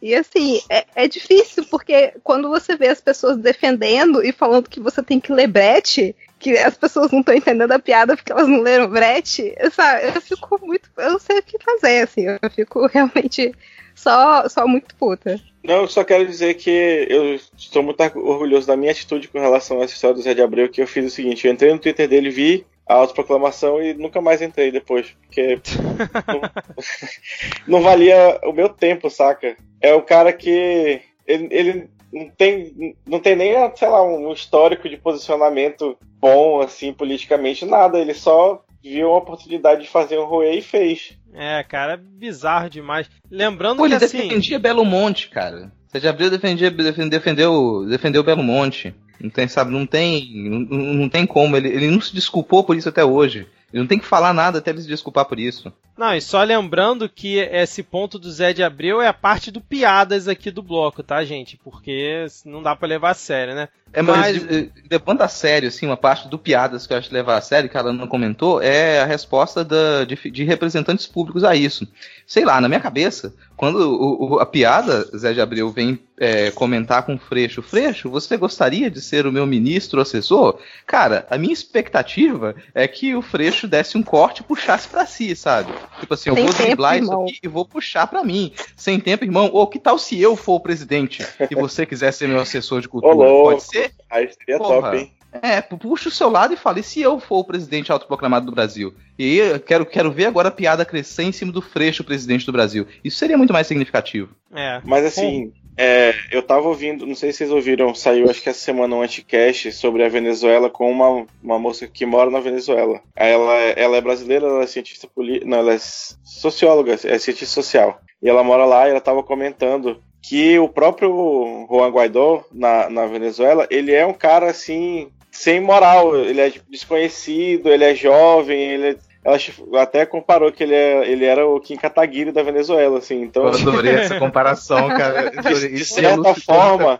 e assim, é, é, difícil, porque quando você vê as pessoas defendendo e falando que você tem que ler Brett, que as pessoas não estão entendendo a piada porque elas não leram Brett, sabe, eu fico muito. Eu não sei o que fazer, assim, eu fico realmente só, só muito puta. Não, eu só quero dizer que eu estou muito orgulhoso da minha atitude com relação a essa história do Zé de Abreu, que eu fiz o seguinte, eu entrei no Twitter dele, vi a autoproclamação e nunca mais entrei depois, porque não, não, valia o meu tempo, saca? É o cara que ele, ele, não tem não tem nem, sei lá, um histórico de posicionamento bom assim politicamente, nada, ele só viu uma oportunidade de fazer um Roe e fez. É, cara, é bizarro demais. Lembrando Pô, que ele assim... defendia Belo Monte, cara. Você já viu defender, defendeu, defendeu Belo Monte. Não tem, sabe, não tem, não, não tem como. Ele, ele não se desculpou por isso até hoje. Ele não tem que falar nada até ele se desculpar por isso. Não, e só lembrando que esse ponto do Zé de Abreu é a parte do piadas aqui do bloco, tá, gente? Porque não dá para levar a sério, né? É, mas, mas... levando a sério, assim, uma parte do piadas que eu acho que levar a sério, que ela não comentou, é a resposta da, de, de, representantes públicos a isso. Sei lá, na minha cabeça, quando o, o, a piada, Zé de Abreu, vem é, comentar com o Freixo, Freixo, você gostaria de ser o meu ministro assessor? Cara, a minha expectativa é que o Freixo desse um corte e puxasse para si, sabe? Tipo assim, eu Sem vou driblar isso aqui e vou puxar para mim. Sem tempo, irmão. Ou que tal se eu for o presidente e você quiser ser meu assessor de cultura? Olô. Pode ser? Aí seria Porra. top, hein? É, puxa o seu lado e fale, e se eu for o presidente autoproclamado do Brasil? E eu quero, quero ver agora a piada crescer em cima do Freixo, presidente do Brasil. Isso seria muito mais significativo. É. Mas assim, é, eu tava ouvindo, não sei se vocês ouviram, saiu acho que essa semana um anticast sobre a Venezuela com uma, uma moça que mora na Venezuela. Ela, ela é brasileira, ela é cientista política, não, ela é socióloga, é cientista social. E ela mora lá e ela tava comentando que o próprio Juan Guaidó na, na Venezuela, ele é um cara assim sem moral. Ele é desconhecido, ele é jovem, ele é ela até comparou que ele, é, ele era o Kim Kataguiri da Venezuela, assim. Então, eu adorei essa comparação, cara. De, de certa forma,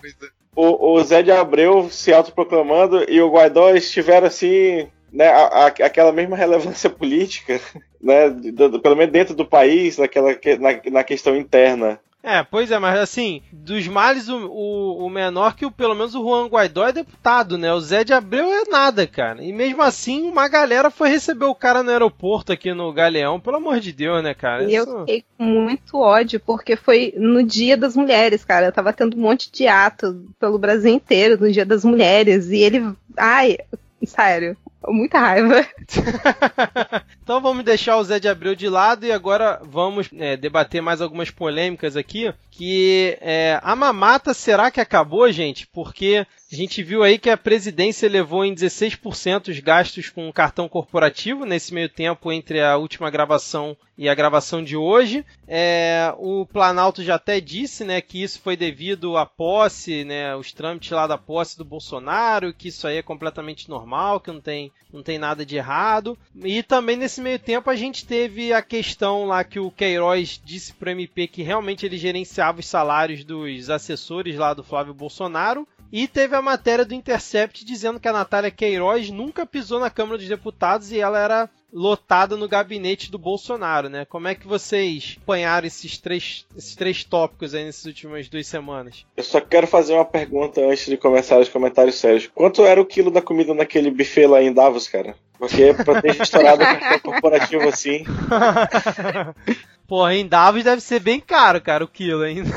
o, o, Zé de Abreu se autoproclamando e o Guaidó estiveram assim, né, a, a, aquela mesma relevância política, né, do, do, pelo menos dentro do país, naquela, na, na questão interna. É, pois é, mas assim, dos males, o, o, o, menor que o, pelo menos o Juan Guaidó é deputado, né? O Zé de Abreu é nada, cara. E mesmo assim, uma galera foi receber o cara no aeroporto aqui no Galeão, pelo amor de Deus, né, cara? E Isso... eu fiquei com muito ódio, porque foi no Dia das Mulheres, cara. Eu tava tendo um monte de ato pelo Brasil inteiro no Dia das Mulheres, e ele. Ai, sério. Muita raiva. então vamos deixar o Zé de Abreu de lado e agora vamos é, debater mais algumas polêmicas aqui. Que é, a mamata será que acabou, gente? Porque a gente viu aí que a presidência levou em 16% os gastos com cartão corporativo nesse meio tempo entre a última gravação e a gravação de hoje. É, o Planalto já até disse né, que isso foi devido à posse, né, os trâmites lá da posse do Bolsonaro, que isso aí é completamente normal, que não tem, não tem nada de errado. E também nesse meio tempo a gente teve a questão lá que o Queiroz disse para o MP que realmente ele gerenciava os salários dos assessores lá do Flávio Bolsonaro. E teve a matéria do Intercept dizendo que a Natália Queiroz nunca pisou na Câmara dos Deputados e ela era lotada no gabinete do Bolsonaro, né? Como é que vocês apanharam esses três, esses três tópicos aí nessas últimas duas semanas? Eu só quero fazer uma pergunta antes de começar os comentários sérios. Quanto era o quilo da comida naquele buffet lá em Davos, cara? Porque pra ter estourado o cartão corporativo assim. Porra, em Davos deve ser bem caro, cara, o quilo ainda.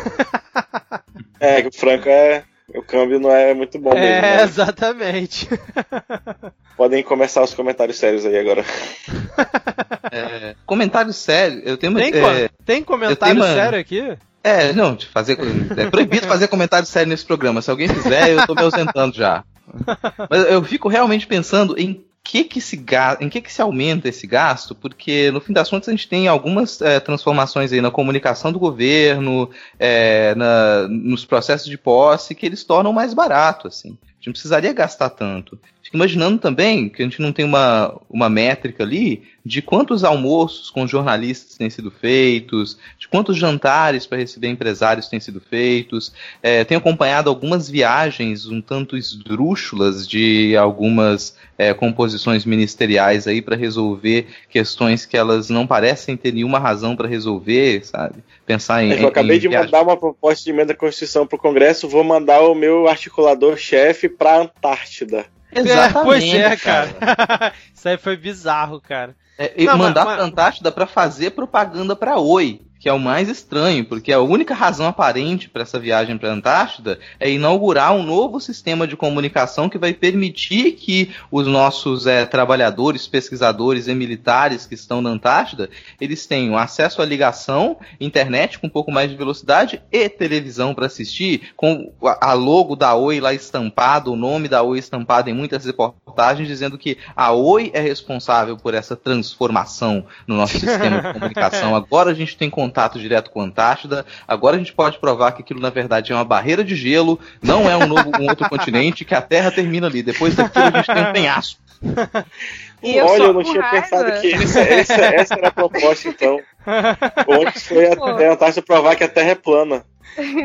é, o franco é o câmbio não é muito bom mesmo. É, né? exatamente. Podem começar os comentários sérios aí agora. É, comentário sério, eu tenho Tem, é, tem comentário uma... sério aqui? É, não, de fazer, é proibido fazer comentário sério nesse programa. Se alguém fizer, eu tô me ausentando já. Mas eu fico realmente pensando em que que se em que, que se aumenta esse gasto, porque no fim das contas a gente tem algumas é, transformações aí na comunicação do governo, é, na, nos processos de posse, que eles tornam mais barato, assim. A gente não precisaria gastar tanto. Fico imaginando também que a gente não tem uma, uma métrica ali de quantos almoços com jornalistas têm sido feitos, de quantos jantares para receber empresários têm sido feitos. É, tenho acompanhado algumas viagens um tanto esdrúxulas de algumas é, composições ministeriais aí para resolver questões que elas não parecem ter nenhuma razão para resolver, sabe? Pensar em. Eu acabei em de mandar uma proposta de emenda à Constituição para o Congresso, vou mandar o meu articulador-chefe para a Antártida. Exatamente, é, pois é, cara. cara. Isso aí foi bizarro, cara. É, e Não, mandar mas, pra Antártida para fazer propaganda para Oi que é o mais estranho, porque a única razão aparente para essa viagem para a Antártida é inaugurar um novo sistema de comunicação que vai permitir que os nossos é, trabalhadores, pesquisadores e militares que estão na Antártida, eles tenham acesso à ligação, internet com um pouco mais de velocidade e televisão para assistir, com a logo da Oi lá estampada, o nome da Oi estampado em muitas reportagens, dizendo que a Oi é responsável por essa transformação no nosso sistema de comunicação. Agora a gente tem contato contato direto com a Antártida. Agora a gente pode provar que aquilo na verdade é uma barreira de gelo, não é um novo um outro continente, que a Terra termina ali. Depois daquilo a gente tem um penhasco. Eu Olha, eu não tinha raiva. pensado que essa, essa, essa, era a proposta, então. Onde foi a, a Antártida provar que a Terra é plana.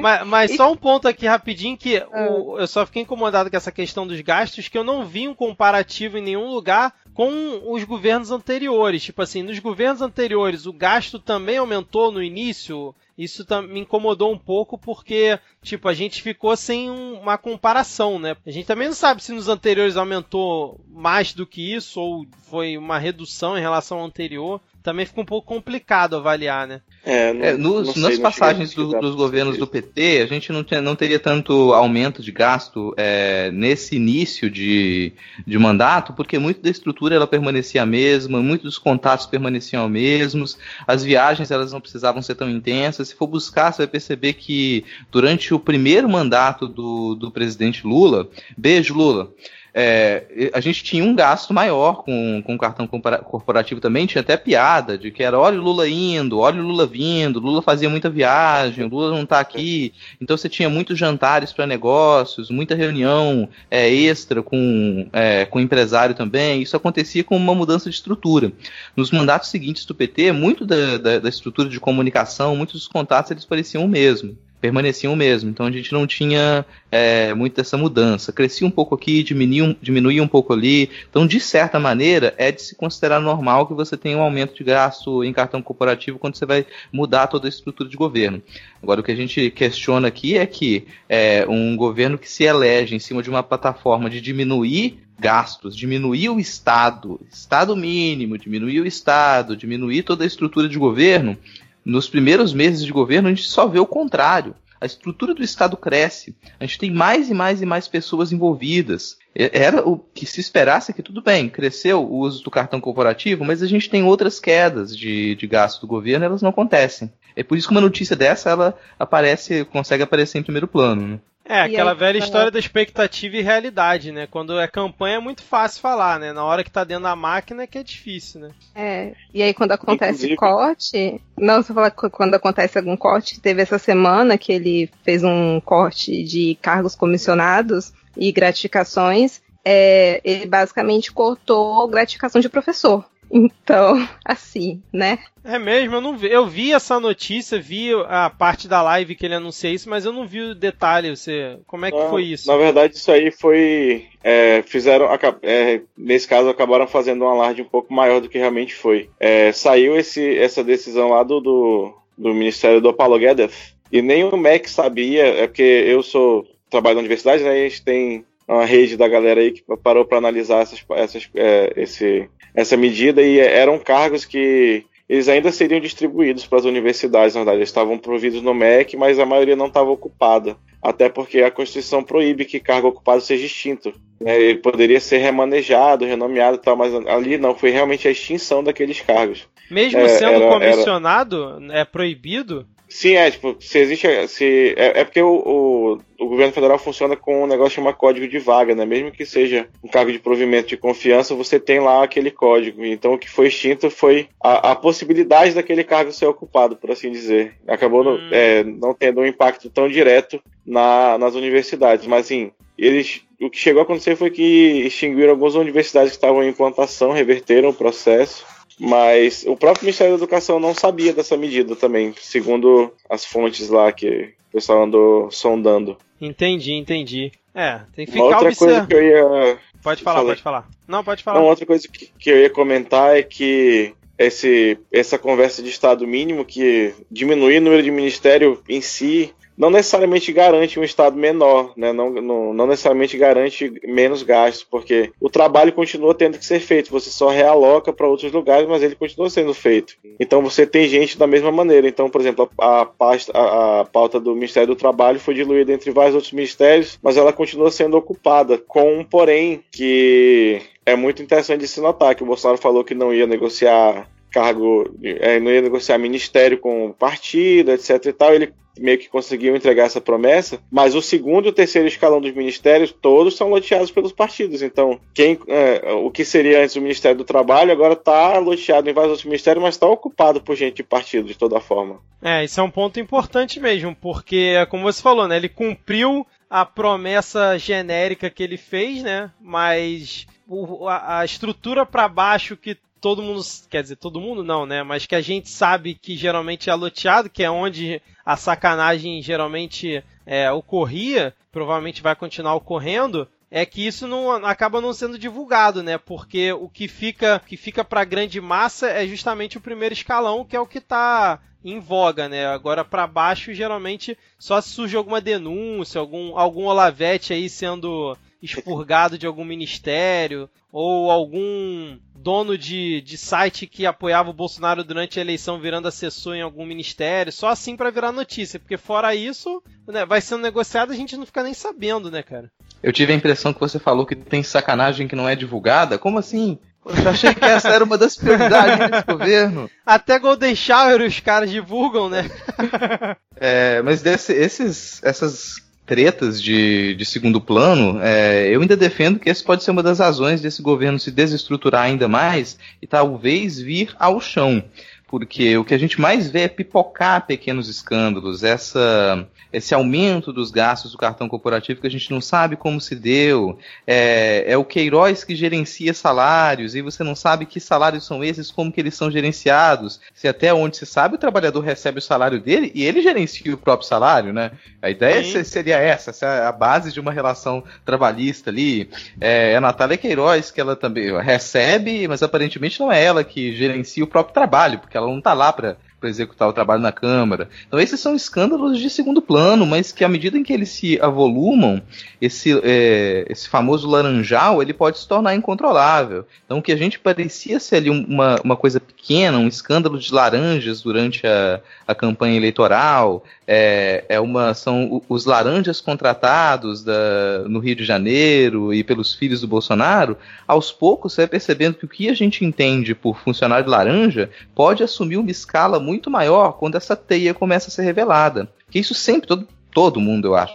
Mas, mas, só um ponto aqui rapidinho que o, ah. eu só fiquei incomodado com essa questão dos gastos, que eu não vi um comparativo em nenhum lugar com os governos anteriores. Tipo assim, nos governos anteriores o gasto também aumentou no início. Isso me incomodou um pouco porque, tipo, a gente ficou sem uma comparação, né? A gente também não sabe se nos anteriores aumentou mais do que isso ou foi uma redução em relação ao anterior também fica um pouco complicado avaliar, né? É, não, é nos, não nas passagens do, dos governos do PT, a gente não, tinha, não teria tanto aumento de gasto é, nesse início de, de mandato, porque muito da estrutura ela permanecia a mesma, muitos dos contatos permaneciam mesmos, as viagens elas não precisavam ser tão intensas. Se for buscar, você vai perceber que durante o primeiro mandato do, do presidente Lula, beijo Lula, é, a gente tinha um gasto maior com, com o cartão corporativo também, tinha até piada de que era olha o Lula indo, olha o Lula vindo, Lula fazia muita viagem, Lula não está aqui. Então você tinha muitos jantares para negócios, muita reunião é, extra com, é, com empresário também. Isso acontecia com uma mudança de estrutura. Nos mandatos seguintes do PT, muito da, da, da estrutura de comunicação, muitos dos contatos eles pareciam o mesmo permaneciam o mesmo. Então a gente não tinha é, muito dessa mudança. Crescia um pouco aqui, diminuía, diminuía um pouco ali. Então, de certa maneira, é de se considerar normal que você tenha um aumento de gasto em cartão corporativo quando você vai mudar toda a estrutura de governo. Agora, o que a gente questiona aqui é que é, um governo que se elege em cima de uma plataforma de diminuir gastos, diminuir o Estado, Estado mínimo, diminuir o Estado, diminuir toda a estrutura de governo, nos primeiros meses de governo, a gente só vê o contrário. A estrutura do Estado cresce, a gente tem mais e mais e mais pessoas envolvidas. Era o que se esperasse que tudo bem, cresceu o uso do cartão corporativo, mas a gente tem outras quedas de, de gasto do governo, elas não acontecem. É por isso que uma notícia dessa ela aparece, consegue aparecer em primeiro plano. Né? É, aquela aí, velha história da expectativa e realidade, né? Quando é campanha é muito fácil falar, né? Na hora que tá dentro da máquina é que é difícil, né? É, e aí quando acontece Inclusive... corte. Não, você fala quando acontece algum corte, teve essa semana que ele fez um corte de cargos comissionados e gratificações. É, ele basicamente cortou gratificação de professor. Então, assim, né? É mesmo, eu não vi, eu vi essa notícia, vi a parte da live que ele anunciou isso, mas eu não vi o detalhe. Você, como é que não, foi isso? Na verdade, isso aí foi, é, fizeram, é, nesse caso, acabaram fazendo um alarde um pouco maior do que realmente foi. É, saiu esse, essa decisão lá do, do, do Ministério do Paulo Guedes e nem o MEC sabia, é porque eu sou trabalho na universidade, né? E a gente tem uma rede da galera aí que parou para analisar essas, essas, é, esse, essa medida e eram cargos que eles ainda seriam distribuídos para as universidades, na verdade. Eles estavam providos no MEC, mas a maioria não estava ocupada. Até porque a Constituição proíbe que cargo ocupado seja extinto. Né? Ele poderia ser remanejado, renomeado e tal, mas ali não, foi realmente a extinção daqueles cargos. Mesmo é, sendo era, comissionado, era... é proibido? Sim, é, tipo, se existe. Se, é, é porque o, o, o, governo federal funciona com um negócio chamado código de vaga, né? Mesmo que seja um cargo de provimento de confiança, você tem lá aquele código. Então o que foi extinto foi a, a possibilidade daquele cargo ser ocupado, por assim dizer. Acabou hum. no, é, não tendo um impacto tão direto na, nas universidades. Mas assim, eles. O que chegou a acontecer foi que extinguiram algumas universidades que estavam em implantação, reverteram o processo mas o próprio Ministério da Educação não sabia dessa medida também, segundo as fontes lá que o pessoal andou sondando. Entendi, entendi. É, tem que ficar Uma outra coisa que eu ia. Pode falar, pode falar. Não, pode falar. Uma outra coisa que, que eu ia comentar é que esse, essa conversa de Estado mínimo, que diminuir o número de ministério em si não necessariamente garante um estado menor, né? não, não, não, necessariamente garante menos gastos, porque o trabalho continua tendo que ser feito, você só realoca para outros lugares, mas ele continua sendo feito. Então você tem gente da mesma maneira. Então, por exemplo, a, pasta, a, a pauta do Ministério do Trabalho foi diluída entre vários outros ministérios, mas ela continua sendo ocupada, com um porém que é muito interessante de se notar, que o Bolsonaro falou que não ia negociar cargo, é, não ia negociar ministério com partido, etc e tal, ele meio que conseguiu entregar essa promessa, mas o segundo e o terceiro escalão dos ministérios todos são loteados pelos partidos. Então, quem, é, o que seria antes o Ministério do Trabalho agora está loteado em vários outros ministérios, mas está ocupado por gente de partido de toda forma. É, isso é um ponto importante mesmo, porque, como você falou, né, ele cumpriu a promessa genérica que ele fez, né? Mas a estrutura para baixo que todo mundo, quer dizer, todo mundo não, né? Mas que a gente sabe que geralmente é loteado, que é onde a sacanagem geralmente é, ocorria, provavelmente vai continuar ocorrendo, é que isso não acaba não sendo divulgado, né? Porque o que fica que fica para grande massa é justamente o primeiro escalão, que é o que está em voga, né? Agora para baixo geralmente só surge alguma denúncia, algum algum olavete aí sendo expurgado de algum ministério ou algum dono de, de site que apoiava o Bolsonaro durante a eleição virando assessor em algum ministério, só assim para virar notícia, porque fora isso, né, vai sendo negociado a gente não fica nem sabendo, né, cara? Eu tive a impressão que você falou que tem sacanagem que não é divulgada. Como assim? Eu achei que essa era uma das prioridades desse governo. Até Golden Shower os caras divulgam, né? é, mas desse, esses, essas tretas de, de segundo plano, é, eu ainda defendo que esse pode ser uma das razões desse governo se desestruturar ainda mais e talvez vir ao chão porque o que a gente mais vê é pipocar pequenos escândalos, essa, esse aumento dos gastos do cartão corporativo que a gente não sabe como se deu, é, é, o Queiroz que gerencia salários e você não sabe que salários são esses, como que eles são gerenciados, se até onde se sabe o trabalhador recebe o salário dele e ele gerencia o próprio salário, né? A ideia Sim. seria essa, essa é a base de uma relação trabalhista ali. É, é a Natália Queiroz que ela também recebe, mas aparentemente não é ela que gerencia o próprio trabalho, porque ela não está lá para para executar o trabalho na Câmara. Então esses são escândalos de segundo plano, mas que à medida em que eles se avolumam, esse, é, esse famoso laranjal ele pode se tornar incontrolável. Então o que a gente parecia ser ali uma, uma coisa pequena, um escândalo de laranjas durante a, a campanha eleitoral, é, é uma são os laranjas contratados da, no Rio de Janeiro e pelos filhos do Bolsonaro, aos poucos você vai percebendo que o que a gente entende por funcionário laranja pode assumir uma escala muito maior quando essa teia começa a ser revelada. Que isso sempre, todo, todo mundo, eu acho,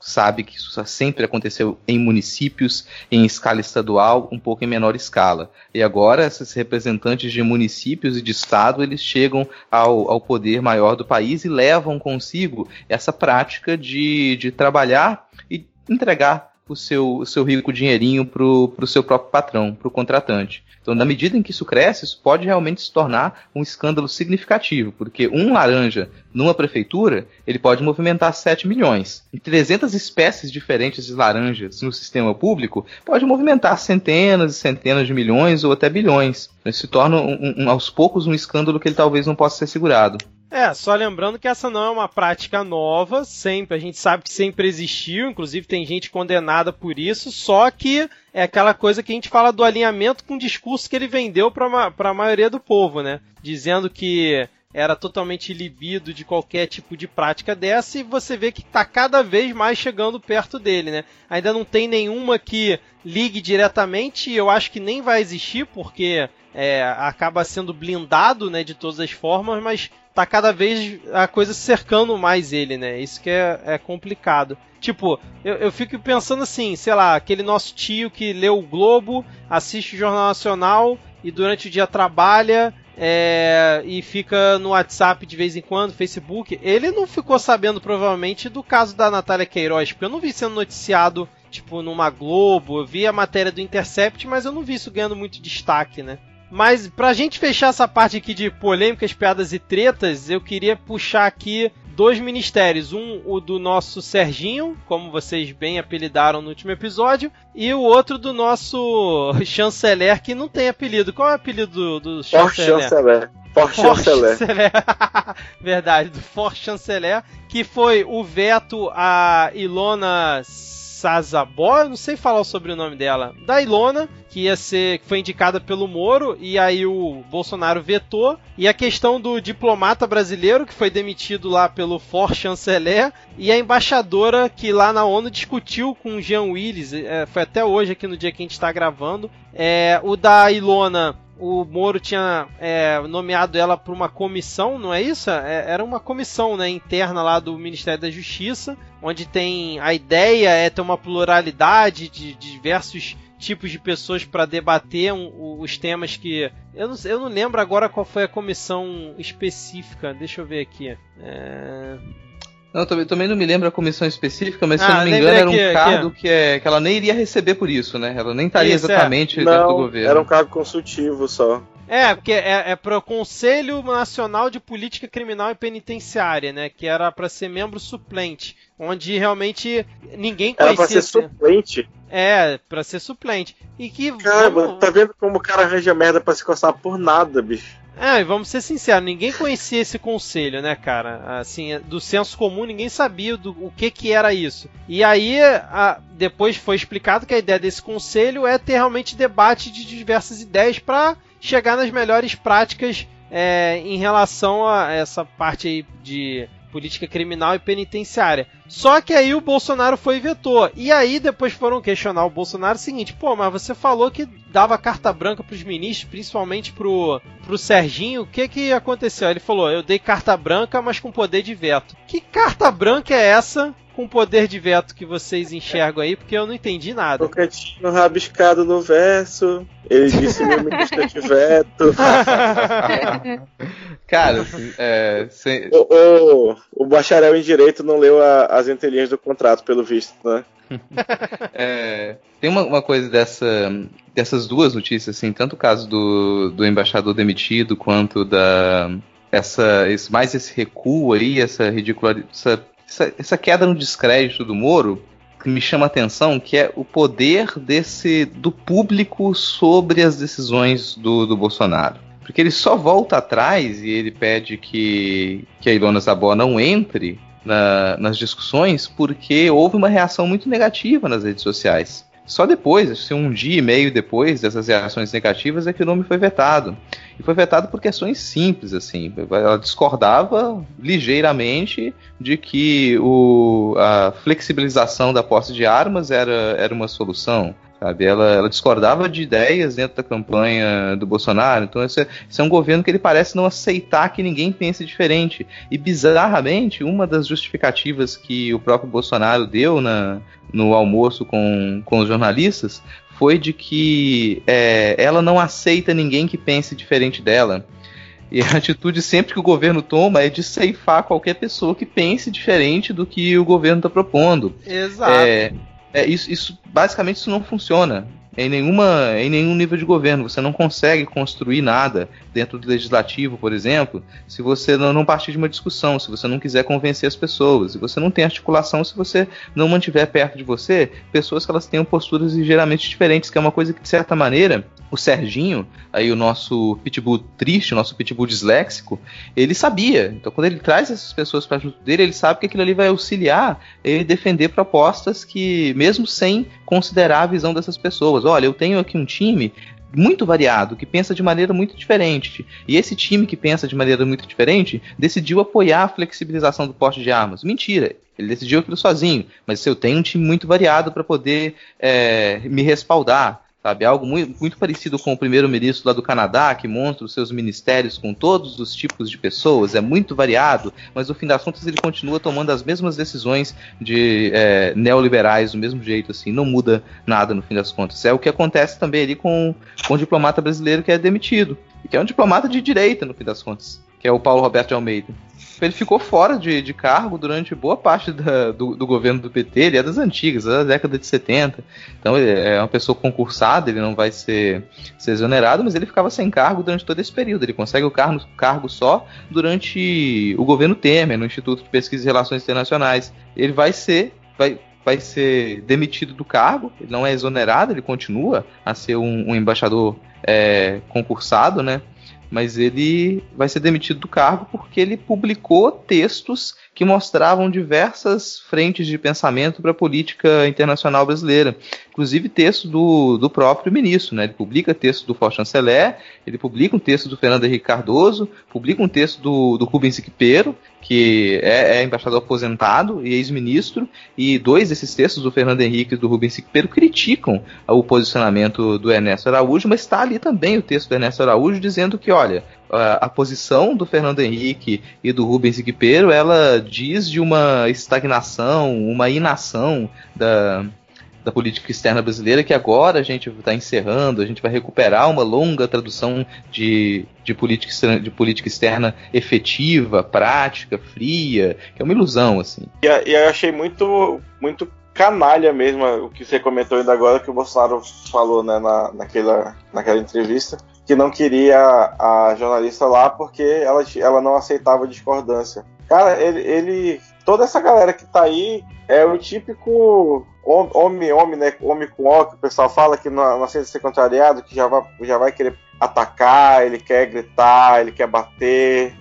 sabe que isso sempre aconteceu em municípios, em escala estadual, um pouco em menor escala. E agora, esses representantes de municípios e de estado, eles chegam ao, ao poder maior do país e levam consigo essa prática de, de trabalhar e entregar o seu, o seu rico dinheirinho para o seu próprio patrão, para o contratante. Então, na medida em que isso cresce, isso pode realmente se tornar um escândalo significativo, porque um laranja numa prefeitura, ele pode movimentar 7 milhões. E 300 espécies diferentes de laranjas no sistema público pode movimentar centenas e centenas de milhões ou até bilhões. Isso se torna, um, um, aos poucos, um escândalo que ele talvez não possa ser segurado. É, só lembrando que essa não é uma prática nova, sempre a gente sabe que sempre existiu, inclusive tem gente condenada por isso, só que é aquela coisa que a gente fala do alinhamento com o discurso que ele vendeu para a maioria do povo, né? Dizendo que era totalmente libido de qualquer tipo de prática dessa e você vê que está cada vez mais chegando perto dele, né? Ainda não tem nenhuma que ligue diretamente, eu acho que nem vai existir porque é, acaba sendo blindado, né, de todas as formas, mas tá cada vez a coisa cercando mais ele, né? Isso que é, é complicado. Tipo, eu, eu, fico pensando assim, sei lá, aquele nosso tio que lê o Globo, assiste o Jornal Nacional e durante o dia trabalha é, e fica no WhatsApp de vez em quando, Facebook. Ele não ficou sabendo provavelmente do caso da Natália Queiroz, porque eu não vi sendo noticiado tipo numa Globo. Eu vi a matéria do Intercept, mas eu não vi isso ganhando muito destaque, né? Mas pra gente fechar essa parte aqui de polêmicas, piadas e tretas, eu queria puxar aqui dois ministérios. Um, o do nosso Serginho, como vocês bem apelidaram no último episódio, e o outro do nosso chanceler, que não tem apelido. Qual é o apelido do, do chanceler? chanceler. For chanceler. chanceler. Verdade, do For chanceler, que foi o veto a Ilona Sazabó, não sei falar o sobrenome dela, da Ilona, que ia ser, que foi indicada pelo Moro, e aí o Bolsonaro vetou, e a questão do diplomata brasileiro, que foi demitido lá pelo For Chanceler, e a embaixadora que lá na ONU discutiu com o Jean Willis, é, foi até hoje aqui no dia que a gente está gravando, é, o da Ilona o Moro tinha é, nomeado ela para uma comissão, não é isso? É, era uma comissão né, interna lá do Ministério da Justiça, onde tem a ideia é ter uma pluralidade de, de diversos tipos de pessoas para debater um, os temas que. Eu não, eu não lembro agora qual foi a comissão específica, deixa eu ver aqui. É... Não, também, também não me lembro a comissão específica, mas ah, se eu não me engano era um que, cargo que, que, é, que ela nem iria receber por isso, né? Ela nem estaria isso, é. exatamente é. dentro não, do governo. Era um cargo consultivo só. É, porque é, é para o Conselho Nacional de Política Criminal e Penitenciária, né? Que era para ser membro suplente, onde realmente ninguém conhecia. Era para ser suplente. É, para ser suplente. E que. Caramba, vamos... tá vendo como o cara arranja merda para se coçar por nada, bicho. É, vamos ser sinceros, ninguém conhecia esse conselho, né, cara? Assim, do senso comum, ninguém sabia do, o que que era isso. E aí, a, depois foi explicado que a ideia desse conselho é ter realmente debate de diversas ideias para chegar nas melhores práticas é, em relação a essa parte aí de política criminal e penitenciária. Só que aí o Bolsonaro foi e vetou. E aí depois foram questionar o Bolsonaro o seguinte: pô, mas você falou que dava carta branca para os ministros, principalmente pro, pro Serginho. O que que aconteceu? Ele falou: eu dei carta branca, mas com poder de veto. Que carta branca é essa com o poder de veto que vocês enxergam aí, porque eu não entendi nada. Tinha rabiscado no verso, ele disse meu ministro de veto. Cara, é, sem... o, o, o, bacharel em direito não leu a, as entrelinhas do contrato, pelo visto, né? é, tem uma, uma, coisa dessa, dessas duas notícias, assim, tanto o caso do, do embaixador demitido quanto da essa, esse, mais esse recuo aí, essa ridicularidade, essa, essa, essa, queda no descrédito do Moro, que me chama a atenção, que é o poder desse do público sobre as decisões do, do Bolsonaro. Porque ele só volta atrás e ele pede que, que a Ilona Zabó não entre na, nas discussões porque houve uma reação muito negativa nas redes sociais. Só depois, que um dia e meio depois dessas reações negativas, é que o nome foi vetado. E foi vetado por questões simples, assim. Ela discordava ligeiramente de que o, a flexibilização da posse de armas era, era uma solução. Sabe? Ela, ela, discordava de ideias dentro da campanha do Bolsonaro. Então, esse é, esse é, um governo que ele parece não aceitar que ninguém pense diferente. E, bizarramente, uma das justificativas que o próprio Bolsonaro deu na, no almoço com, com os jornalistas foi de que é, ela não aceita ninguém que pense diferente dela. E a atitude sempre que o governo toma é de ceifar qualquer pessoa que pense diferente do que o governo está propondo. Exato. É, é, isso, isso, basicamente isso não funciona em, nenhuma, em nenhum nível de governo. Você não consegue construir nada dentro do legislativo, por exemplo, se você não, partir de uma discussão, se você não quiser convencer as pessoas, se você não tem articulação, se você não mantiver perto de você pessoas que elas tenham posturas ligeiramente diferentes, que é uma coisa que, de certa maneira, o Serginho, aí o nosso pitbull triste, o nosso pitbull disléxico, ele sabia. Então, quando ele traz essas pessoas para junto dele, ele sabe que aquilo ali vai auxiliar ele defender propostas que, mesmo sem considerar a visão dessas pessoas, olha, eu tenho aqui um time muito variado, que pensa de maneira muito diferente. E esse time que pensa de maneira muito diferente decidiu apoiar a flexibilização do porte de armas. Mentira, ele decidiu aquilo sozinho. Mas se eu tenho um time muito variado para poder é, me respaldar, sabe? Algo muito, muito parecido com o primeiro-ministro lá do Canadá, que mostra os seus ministérios com todos os tipos de pessoas, é muito variado, mas no fim das contas ele continua tomando as mesmas decisões de é, neoliberais do mesmo jeito, assim, não muda nada no fim das contas. É o que acontece também ali com, com o diplomata brasileiro que é demitido, que é um diplomata de direita, no fim das contas, que é o Paulo Roberto de Almeida ele ficou fora de, de cargo durante boa parte da, do, do, governo do PT, ele é das antigas, é da década de 70. Então ele é uma pessoa concursada, ele não vai ser, ser exonerado, mas ele ficava sem cargo durante todo esse período. Ele consegue o cargo, cargo só durante o governo Temer, no Instituto de Pesquisa e Relações Internacionais. Ele vai ser. Vai, vai ser demitido do cargo, ele não é exonerado, ele continua a ser um, um embaixador é, concursado, né? Mas ele vai ser demitido do cargo porque ele publicou textos que mostravam diversas frentes de pensamento para a política internacional brasileira. Inclusive texto do, do próprio ministro, né? Ele publica texto do Fausto Chanceler, ele publica um texto do Fernando Henrique Cardoso, publica um texto do, do Rubens Siqueiro, que é, é, embaixador aposentado e ex-ministro, e dois desses textos, do Fernando Henrique e do Rubens Siqueiro, criticam o posicionamento do Ernesto Araújo, mas está ali também o texto do Ernesto Araújo dizendo que, olha, a, posição do Fernando Henrique e do Rubens Siqueiro, ela diz de uma estagnação, uma inação da, da política externa brasileira, que agora a gente está encerrando, a gente vai recuperar uma longa tradução de, de, política, externa, de política externa efetiva, prática, fria, que é uma ilusão, assim. E eu achei muito, muito canalha mesmo o que você comentou ainda agora, que o Bolsonaro falou né, na, naquela, naquela entrevista, que não queria a jornalista lá porque ela, ela não aceitava discordância. Cara, ele, ele. Toda essa galera que tá aí é o típico homem, homem, né? Homem com ó, que o pessoal fala que não, não aceita ser contrariado, que já vai, já vai querer atacar, ele quer gritar, ele quer bater.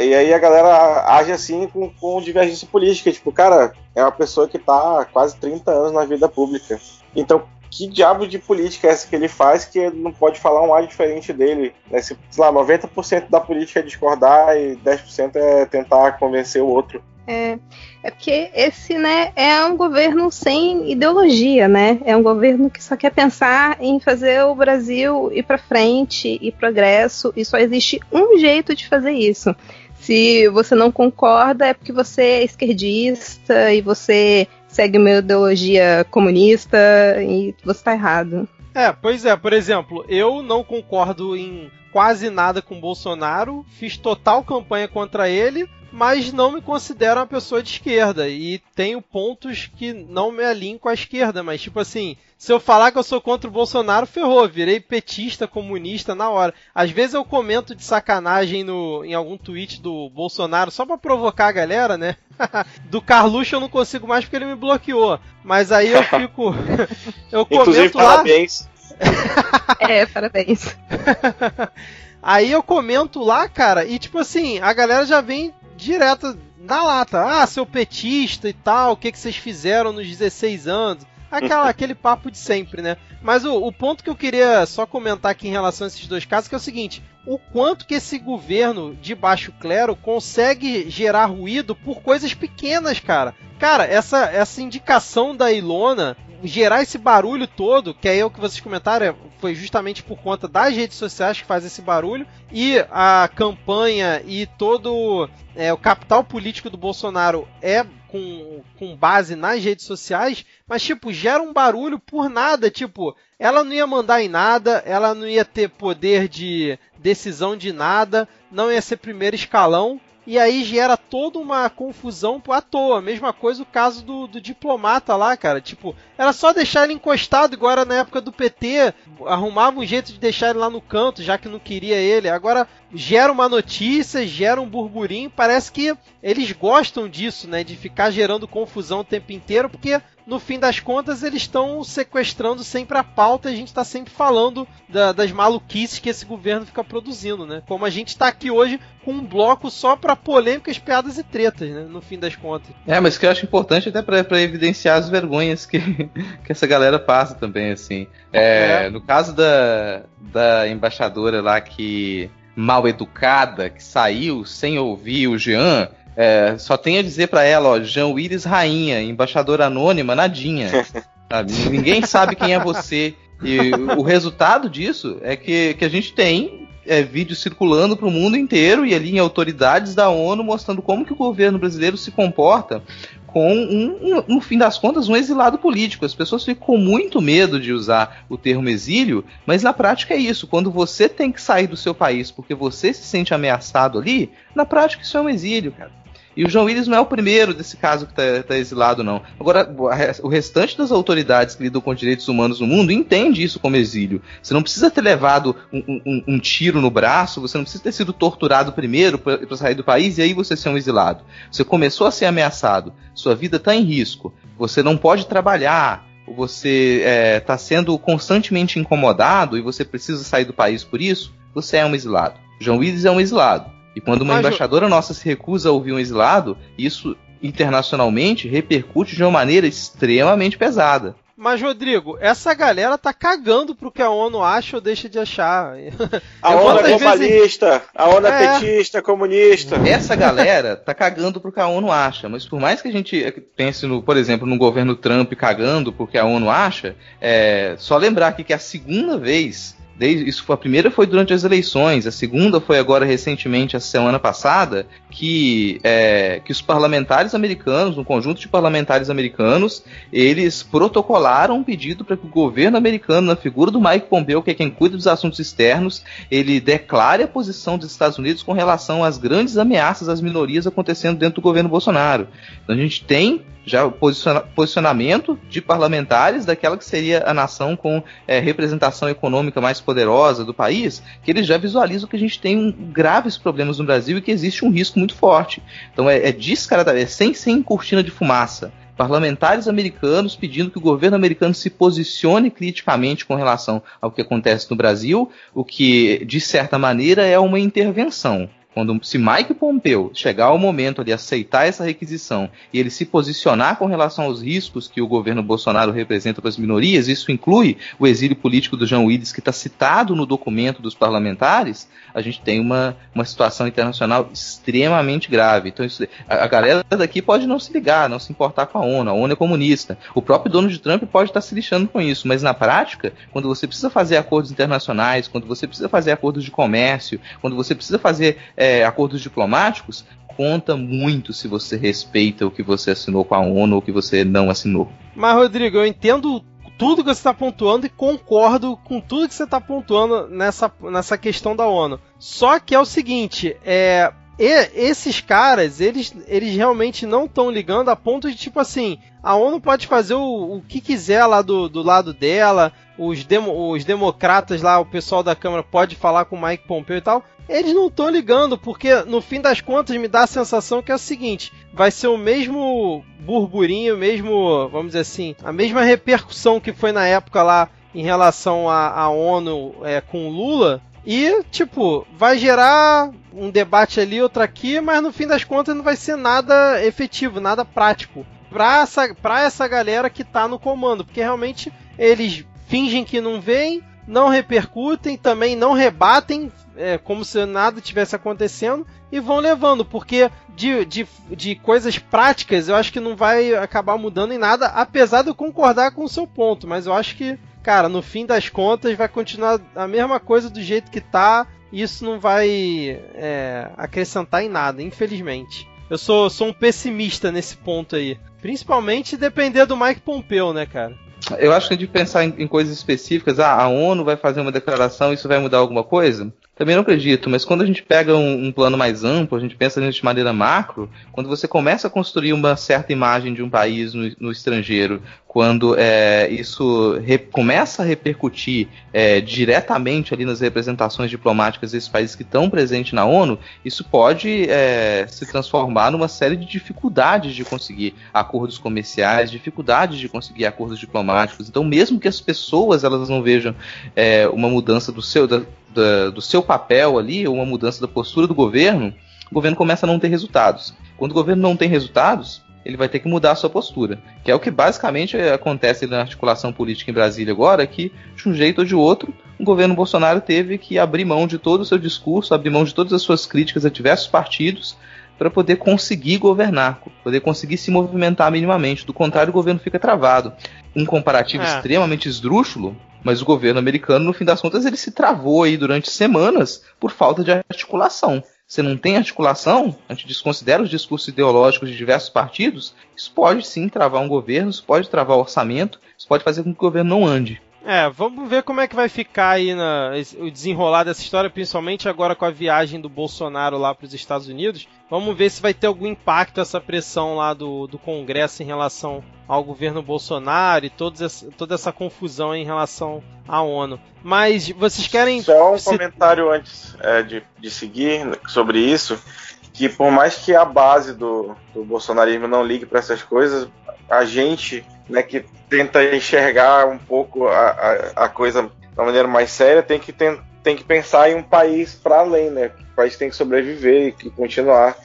E aí a galera age assim com, com divergência política. Tipo, cara, é uma pessoa que tá há quase 30 anos na vida pública. Então, que diabo de política é essa que ele faz que não pode falar um ar diferente dele? Né? Se, sei lá, 90% da política é discordar e 10% é tentar convencer o outro. É, é porque esse, né, é um governo sem ideologia, né? É um governo que só quer pensar em fazer o Brasil ir para frente e progresso, e só existe um jeito de fazer isso Se você não concorda, é porque você é esquerdista e você segue uma ideologia comunista e você tá errado. É, pois é, por exemplo, eu não concordo em quase nada com Bolsonaro, fiz total campanha contra ele, mas não me considero uma pessoa de esquerda e tenho pontos que não me alinham com a esquerda, mas tipo assim, se eu falar que eu sou contra o Bolsonaro, ferrou, virei petista, comunista na hora. Às vezes eu comento de sacanagem no, em algum tweet do Bolsonaro só para provocar a galera, né? do Carluxo eu não consigo mais porque ele me bloqueou. Mas aí eu fico eu comento Inclusive, lá parabéns. É, parabéns. Aí eu comento lá, cara, e tipo assim, a galera já vem direto na lata. Ah, seu petista e tal, o que, que vocês fizeram nos 16 anos? Aquela, aquele papo de sempre, né? Mas o, o ponto que eu queria só comentar aqui em relação a esses dois casos que é o seguinte: o quanto que esse governo de baixo clero consegue gerar ruído por coisas pequenas, cara. Cara, essa, essa indicação da Ilona gerar esse barulho todo, que é o que vocês comentaram, foi justamente por conta das redes sociais que faz esse barulho, e a campanha e todo é, o capital político do Bolsonaro é com, com base nas redes sociais, mas tipo, gera um barulho por nada, tipo, ela não ia mandar em nada, ela não ia ter poder de decisão de nada, não ia ser primeiro escalão, e aí gera toda uma confusão à toa. Mesma coisa o caso do, do, diplomata lá, cara. Tipo, era só deixar ele encostado, era na época do PT. Arrumava um jeito de deixar ele lá no canto, já que não queria ele. Agora gera uma notícia, gera um burburinho. Parece que eles gostam disso, né? De ficar gerando confusão o tempo inteiro, porque no fim das contas, eles estão sequestrando sempre a pauta e a gente está sempre falando da, das maluquices que esse governo fica produzindo, né? Como a gente está aqui hoje com um bloco só para polêmicas, piadas e tretas, né? No fim das contas. É, mas que eu acho importante até para evidenciar as vergonhas que, que essa galera passa também, assim. É, é. No caso da, da embaixadora lá que mal educada, que saiu sem ouvir o Jean é, só tenho a dizer para ela, ó, Jean Willis Rainha, embaixadora anônima, nadinha. Sabe? Ninguém sabe quem é você. E o resultado disso é que, que a gente tem é, vídeos circulando para o mundo inteiro e ali em autoridades da ONU mostrando como que o governo brasileiro se comporta com um, um, no fim das contas, um exilado político. As pessoas ficam com muito medo de usar o termo exílio, mas na prática é isso. Quando você tem que sair do seu país porque você se sente ameaçado ali, na prática isso é um exílio, cara. E o João Willis não é o primeiro desse caso que está tá exilado, não. Agora, o restante das autoridades que lidam com direitos humanos no mundo entende isso como exílio. Você não precisa ter levado um, um, um tiro no braço, você não precisa ter sido torturado primeiro para sair do país e aí você ser um exilado. Você começou a ser ameaçado, sua vida está em risco, você não pode trabalhar, você está é, tá sendo constantemente incomodado e você precisa sair do país por isso, você é um exilado. João Willis é um exilado. E quando uma Mas, embaixadora nossa se recusa a ouvir um exilado, isso internacionalmente repercute de uma maneira extremamente pesada. Mas, Rodrigo, essa galera tá cagando pro que a ONU acha ou deixa de achar. A ONU é globalista, vezes... a ONU é, é petista, comunista. Essa galera tá cagando pro que a ONU acha. Mas por mais que a gente pense, no, por exemplo, no governo Trump cagando pro que a ONU acha, é só lembrar aqui que é a segunda vez Desde, isso foi, a primeira foi durante as eleições, a segunda foi agora recentemente, a semana passada, que, é, que os parlamentares americanos, um conjunto de parlamentares americanos, eles protocolaram um pedido para que o governo americano, na figura do Mike Pompeo, que é quem cuida dos assuntos externos, ele declare a posição dos Estados Unidos com relação às grandes ameaças às minorias acontecendo dentro do governo Bolsonaro. Então a gente tem já posiciona posicionamento de parlamentares daquela que seria a nação com é, representação econômica mais poderosa do país, que eles já visualizam que a gente tem graves problemas no Brasil e que existe um risco muito forte. Então é, é descaradamente, é sem, sem cortina de fumaça. Parlamentares americanos pedindo que o governo americano se posicione criticamente com relação ao que acontece no Brasil, o que, de certa maneira, é uma intervenção. Quando se Mike Pompeu chegar ao momento de aceitar essa requisição e ele se posicionar com relação aos riscos que o governo Bolsonaro representa para as minorias, isso inclui o exílio político do João Willis, que está citado no documento dos parlamentares, a gente tem uma, uma situação internacional extremamente grave. Então isso, a, a, galera daqui pode não se ligar, não se importar com a ONU, a ONU é comunista. O próprio Donald Trump pode estar se lixando com isso, mas na prática, quando você precisa fazer acordos internacionais, quando você precisa fazer acordos de comércio, quando você precisa fazer é, acordos diplomáticos, conta muito se você respeita o que você assinou com a ONU ou o que você não assinou. Mas, Rodrigo, eu entendo tudo que você está pontuando e concordo com tudo que você está pontuando nessa, nessa questão da ONU. Só que é o seguinte, é, esses caras, eles, eles realmente não estão ligando a ponto de, tipo assim, a ONU pode fazer o, o que quiser lá do, do lado dela, os, demo, os democratas lá, o pessoal da Câmara pode falar com o Mike Pompeo e tal. Eles não estão ligando, porque no fim das contas me dá a sensação que é o seguinte: vai ser o mesmo burburinho, mesmo, vamos dizer assim, a mesma repercussão que foi na época lá em relação à ONU é, com Lula e, tipo, vai gerar um debate ali, outro aqui, mas no fim das contas não vai ser nada efetivo, nada prático. Pra essa, pra essa galera que tá no comando, porque realmente eles fingem que não veem, não repercutem, também não rebatem, é, como se nada tivesse acontecendo, e vão levando, porque de, de, de coisas práticas eu acho que não vai acabar mudando em nada, apesar de eu concordar com o seu ponto, mas eu acho que cara, no fim das contas vai continuar a mesma coisa do jeito que tá. E isso não vai é, acrescentar em nada, infelizmente. Eu sou, sou um pessimista nesse ponto aí. Principalmente depender do Mike Pompeu, né, cara? Eu acho que de pensar em, em, coisas específicas, ah, a ONU vai fazer uma declaração, isso vai mudar alguma coisa? Também não acredito, mas quando a gente pega um, um, plano mais amplo, a gente pensa de maneira macro, quando você começa a construir uma certa imagem de um país no, no estrangeiro, quando é, isso começa a repercutir é, diretamente ali nas representações diplomáticas desses países que estão presentes na ONU, isso pode é, se transformar numa série de dificuldades de conseguir acordos comerciais, dificuldades de conseguir acordos diplomáticos. Então, mesmo que as pessoas elas não vejam é, uma mudança do seu, da, da, do seu papel ali, ou uma mudança da postura do governo, o governo começa a não ter resultados. Quando o governo não tem resultados, ele vai ter que mudar a sua postura. Que é o que basicamente acontece na articulação política em Brasília agora, que de um jeito ou de outro, o governo Bolsonaro teve que abrir mão de todo o seu discurso, abrir mão de todas as suas críticas a diversos partidos, para poder conseguir governar, poder conseguir se movimentar minimamente. Do contrário, o governo fica travado. Um comparativo é. extremamente esdrúxulo mas o governo americano, no fim das contas, ele se travou aí durante semanas por falta de articulação. Você não tem articulação, a gente desconsidera os discursos ideológicos de diversos partidos, isso pode sim travar um governo, isso pode travar o orçamento, isso pode fazer com que o governo não ande. É, vamos ver como é que vai ficar aí na, o desenrolar dessa história, principalmente agora com a viagem do Bolsonaro lá para os Estados Unidos. Vamos ver se vai ter algum impacto essa pressão lá do, do Congresso em relação ao governo Bolsonaro e todos toda essa confusão em relação à ONU. Mas vocês querem. Só um se... comentário antes é, de, de seguir sobre isso. Que por mais que a base do, do bolsonarismo não ligue para essas coisas, a gente né, que tenta enxergar um pouco a, a, a coisa da maneira mais séria, tem que, tem, tem que pensar em um país para além, né? O país tem que sobreviver e continuar.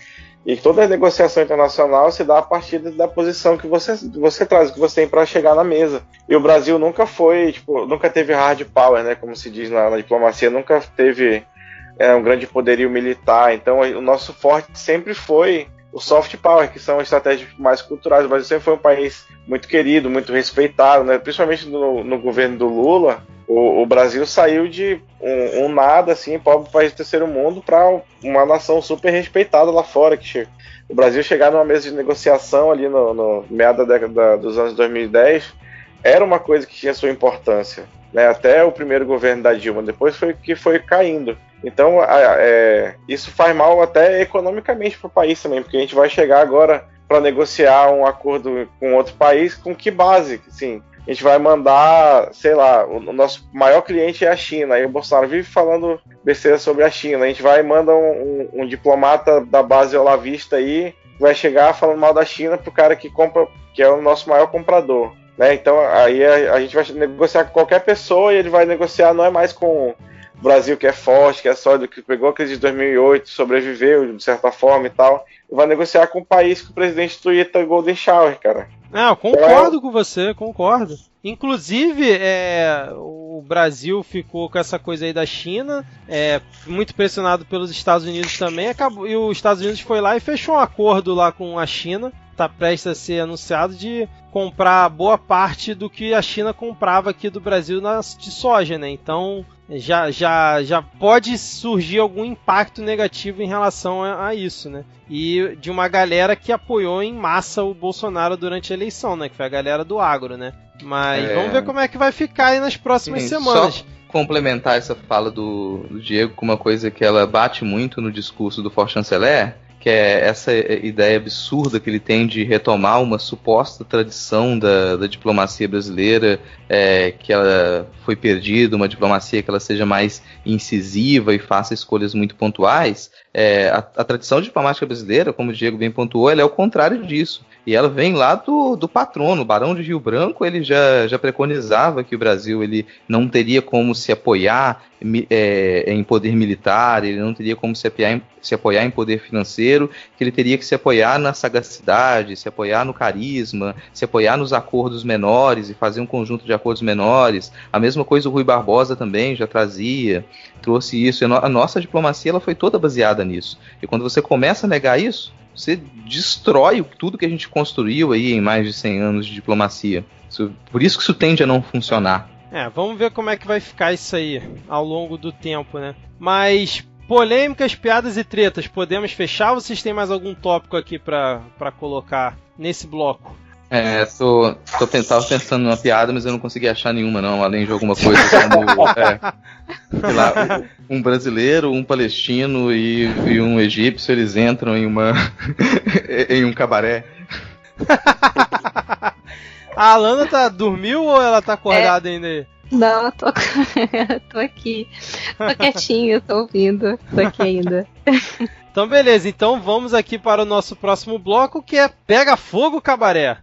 E toda negociação internacional se dá a partir da posição que você, você traz, que você tem para chegar na mesa. E o Brasil nunca foi, tipo, nunca teve hard power, né? Como se diz na, na diplomacia, nunca teve é, um grande poderio militar. Então, o nosso forte sempre foi o soft power, que são estratégias mais culturais. O Brasil sempre foi um país muito querido, muito respeitado, né? principalmente no, no governo do Lula. O, o, Brasil saiu de um, um, nada, assim, pobre país do terceiro mundo, para uma nação super respeitada lá fora. que chega. O Brasil chegar numa mesa de negociação ali no, no meado da década dos anos 2010 era uma coisa que tinha sua importância. Né? Até o primeiro governo da Dilma, depois foi que foi caindo. Então, é, isso faz mal até economicamente para o país também, porque a gente vai chegar agora para negociar um acordo com outro país, com que base? Sim, a gente vai mandar, sei lá, o nosso maior cliente é a China, aí o Bolsonaro vive falando besteira sobre a China. A gente vai e manda um, um, um diplomata da base olavista aí, vai chegar falando mal da China pro cara que compra, que é o nosso maior comprador. Né? Então aí a, a gente vai negociar com qualquer pessoa e ele vai negociar não é mais com o Brasil que é forte, que é sólido, que pegou a crise de 2008, sobreviveu de certa forma e tal, e vai negociar com um país que o presidente Twitter Golden Shower, cara. Não, concordo então, com você, concordo. Inclusive, é, o Brasil ficou com essa coisa aí da China, é, muito pressionado pelos Estados Unidos também, acabou, e os Estados Unidos foi lá e fechou um acordo lá com a China, está prestes a ser anunciado de comprar boa parte do que a China comprava aqui do Brasil na, de soja, né? Então já, já, já pode surgir algum impacto negativo em relação a, a, isso, né? E de uma galera que apoiou em massa o Bolsonaro durante a eleição, né? Que foi a galera do agro, né? Mas é... vamos ver como é que vai ficar aí nas próximas Sim, semanas. Só complementar essa fala do, do Diego com uma coisa que ela bate muito no discurso do For Chanceler, que é essa ideia absurda que ele tem de retomar uma suposta tradição da, da diplomacia brasileira, é, que ela foi perdida, uma diplomacia que ela seja mais incisiva e faça escolhas muito pontuais. É, a, a, tradição diplomática brasileira, como o Diego bem pontuou, ela é o contrário disso. E ela vem lá do, do patrono, o Barão de Rio Branco, ele já, já preconizava que o Brasil ele não teria como se apoiar é, em poder militar, ele não teria como se apoiar, em, se apoiar em poder financeiro, que ele teria que se apoiar na sagacidade, se apoiar no carisma, se apoiar nos acordos menores e fazer um conjunto de acordos menores. A mesma coisa o Rui Barbosa também já trazia, trouxe isso. A nossa diplomacia ela foi toda baseada nisso. E quando você começa a negar isso, você destrói tudo que a gente construiu aí em mais de 100 anos de diplomacia. Isso, por isso que isso tende a não funcionar. É, vamos ver como é que vai ficar isso aí ao longo do tempo, né? Mas polêmicas, piadas e tretas, podemos fechar ou vocês têm mais algum tópico aqui para colocar nesse bloco? É, tô, tô tava pensando numa piada, mas eu não consegui achar nenhuma, não, além de alguma coisa como é, lá, um brasileiro, um palestino e, e, um egípcio, eles entram em uma em um cabaré. A Alana tá dormiu ou ela tá acordada é, ainda aí? Não, eu tô, tô aqui. Tô quietinho, tô ouvindo. Tô aqui ainda. Então, beleza. Então, vamos aqui para o nosso próximo bloco, que é Pega Fogo Cabaré.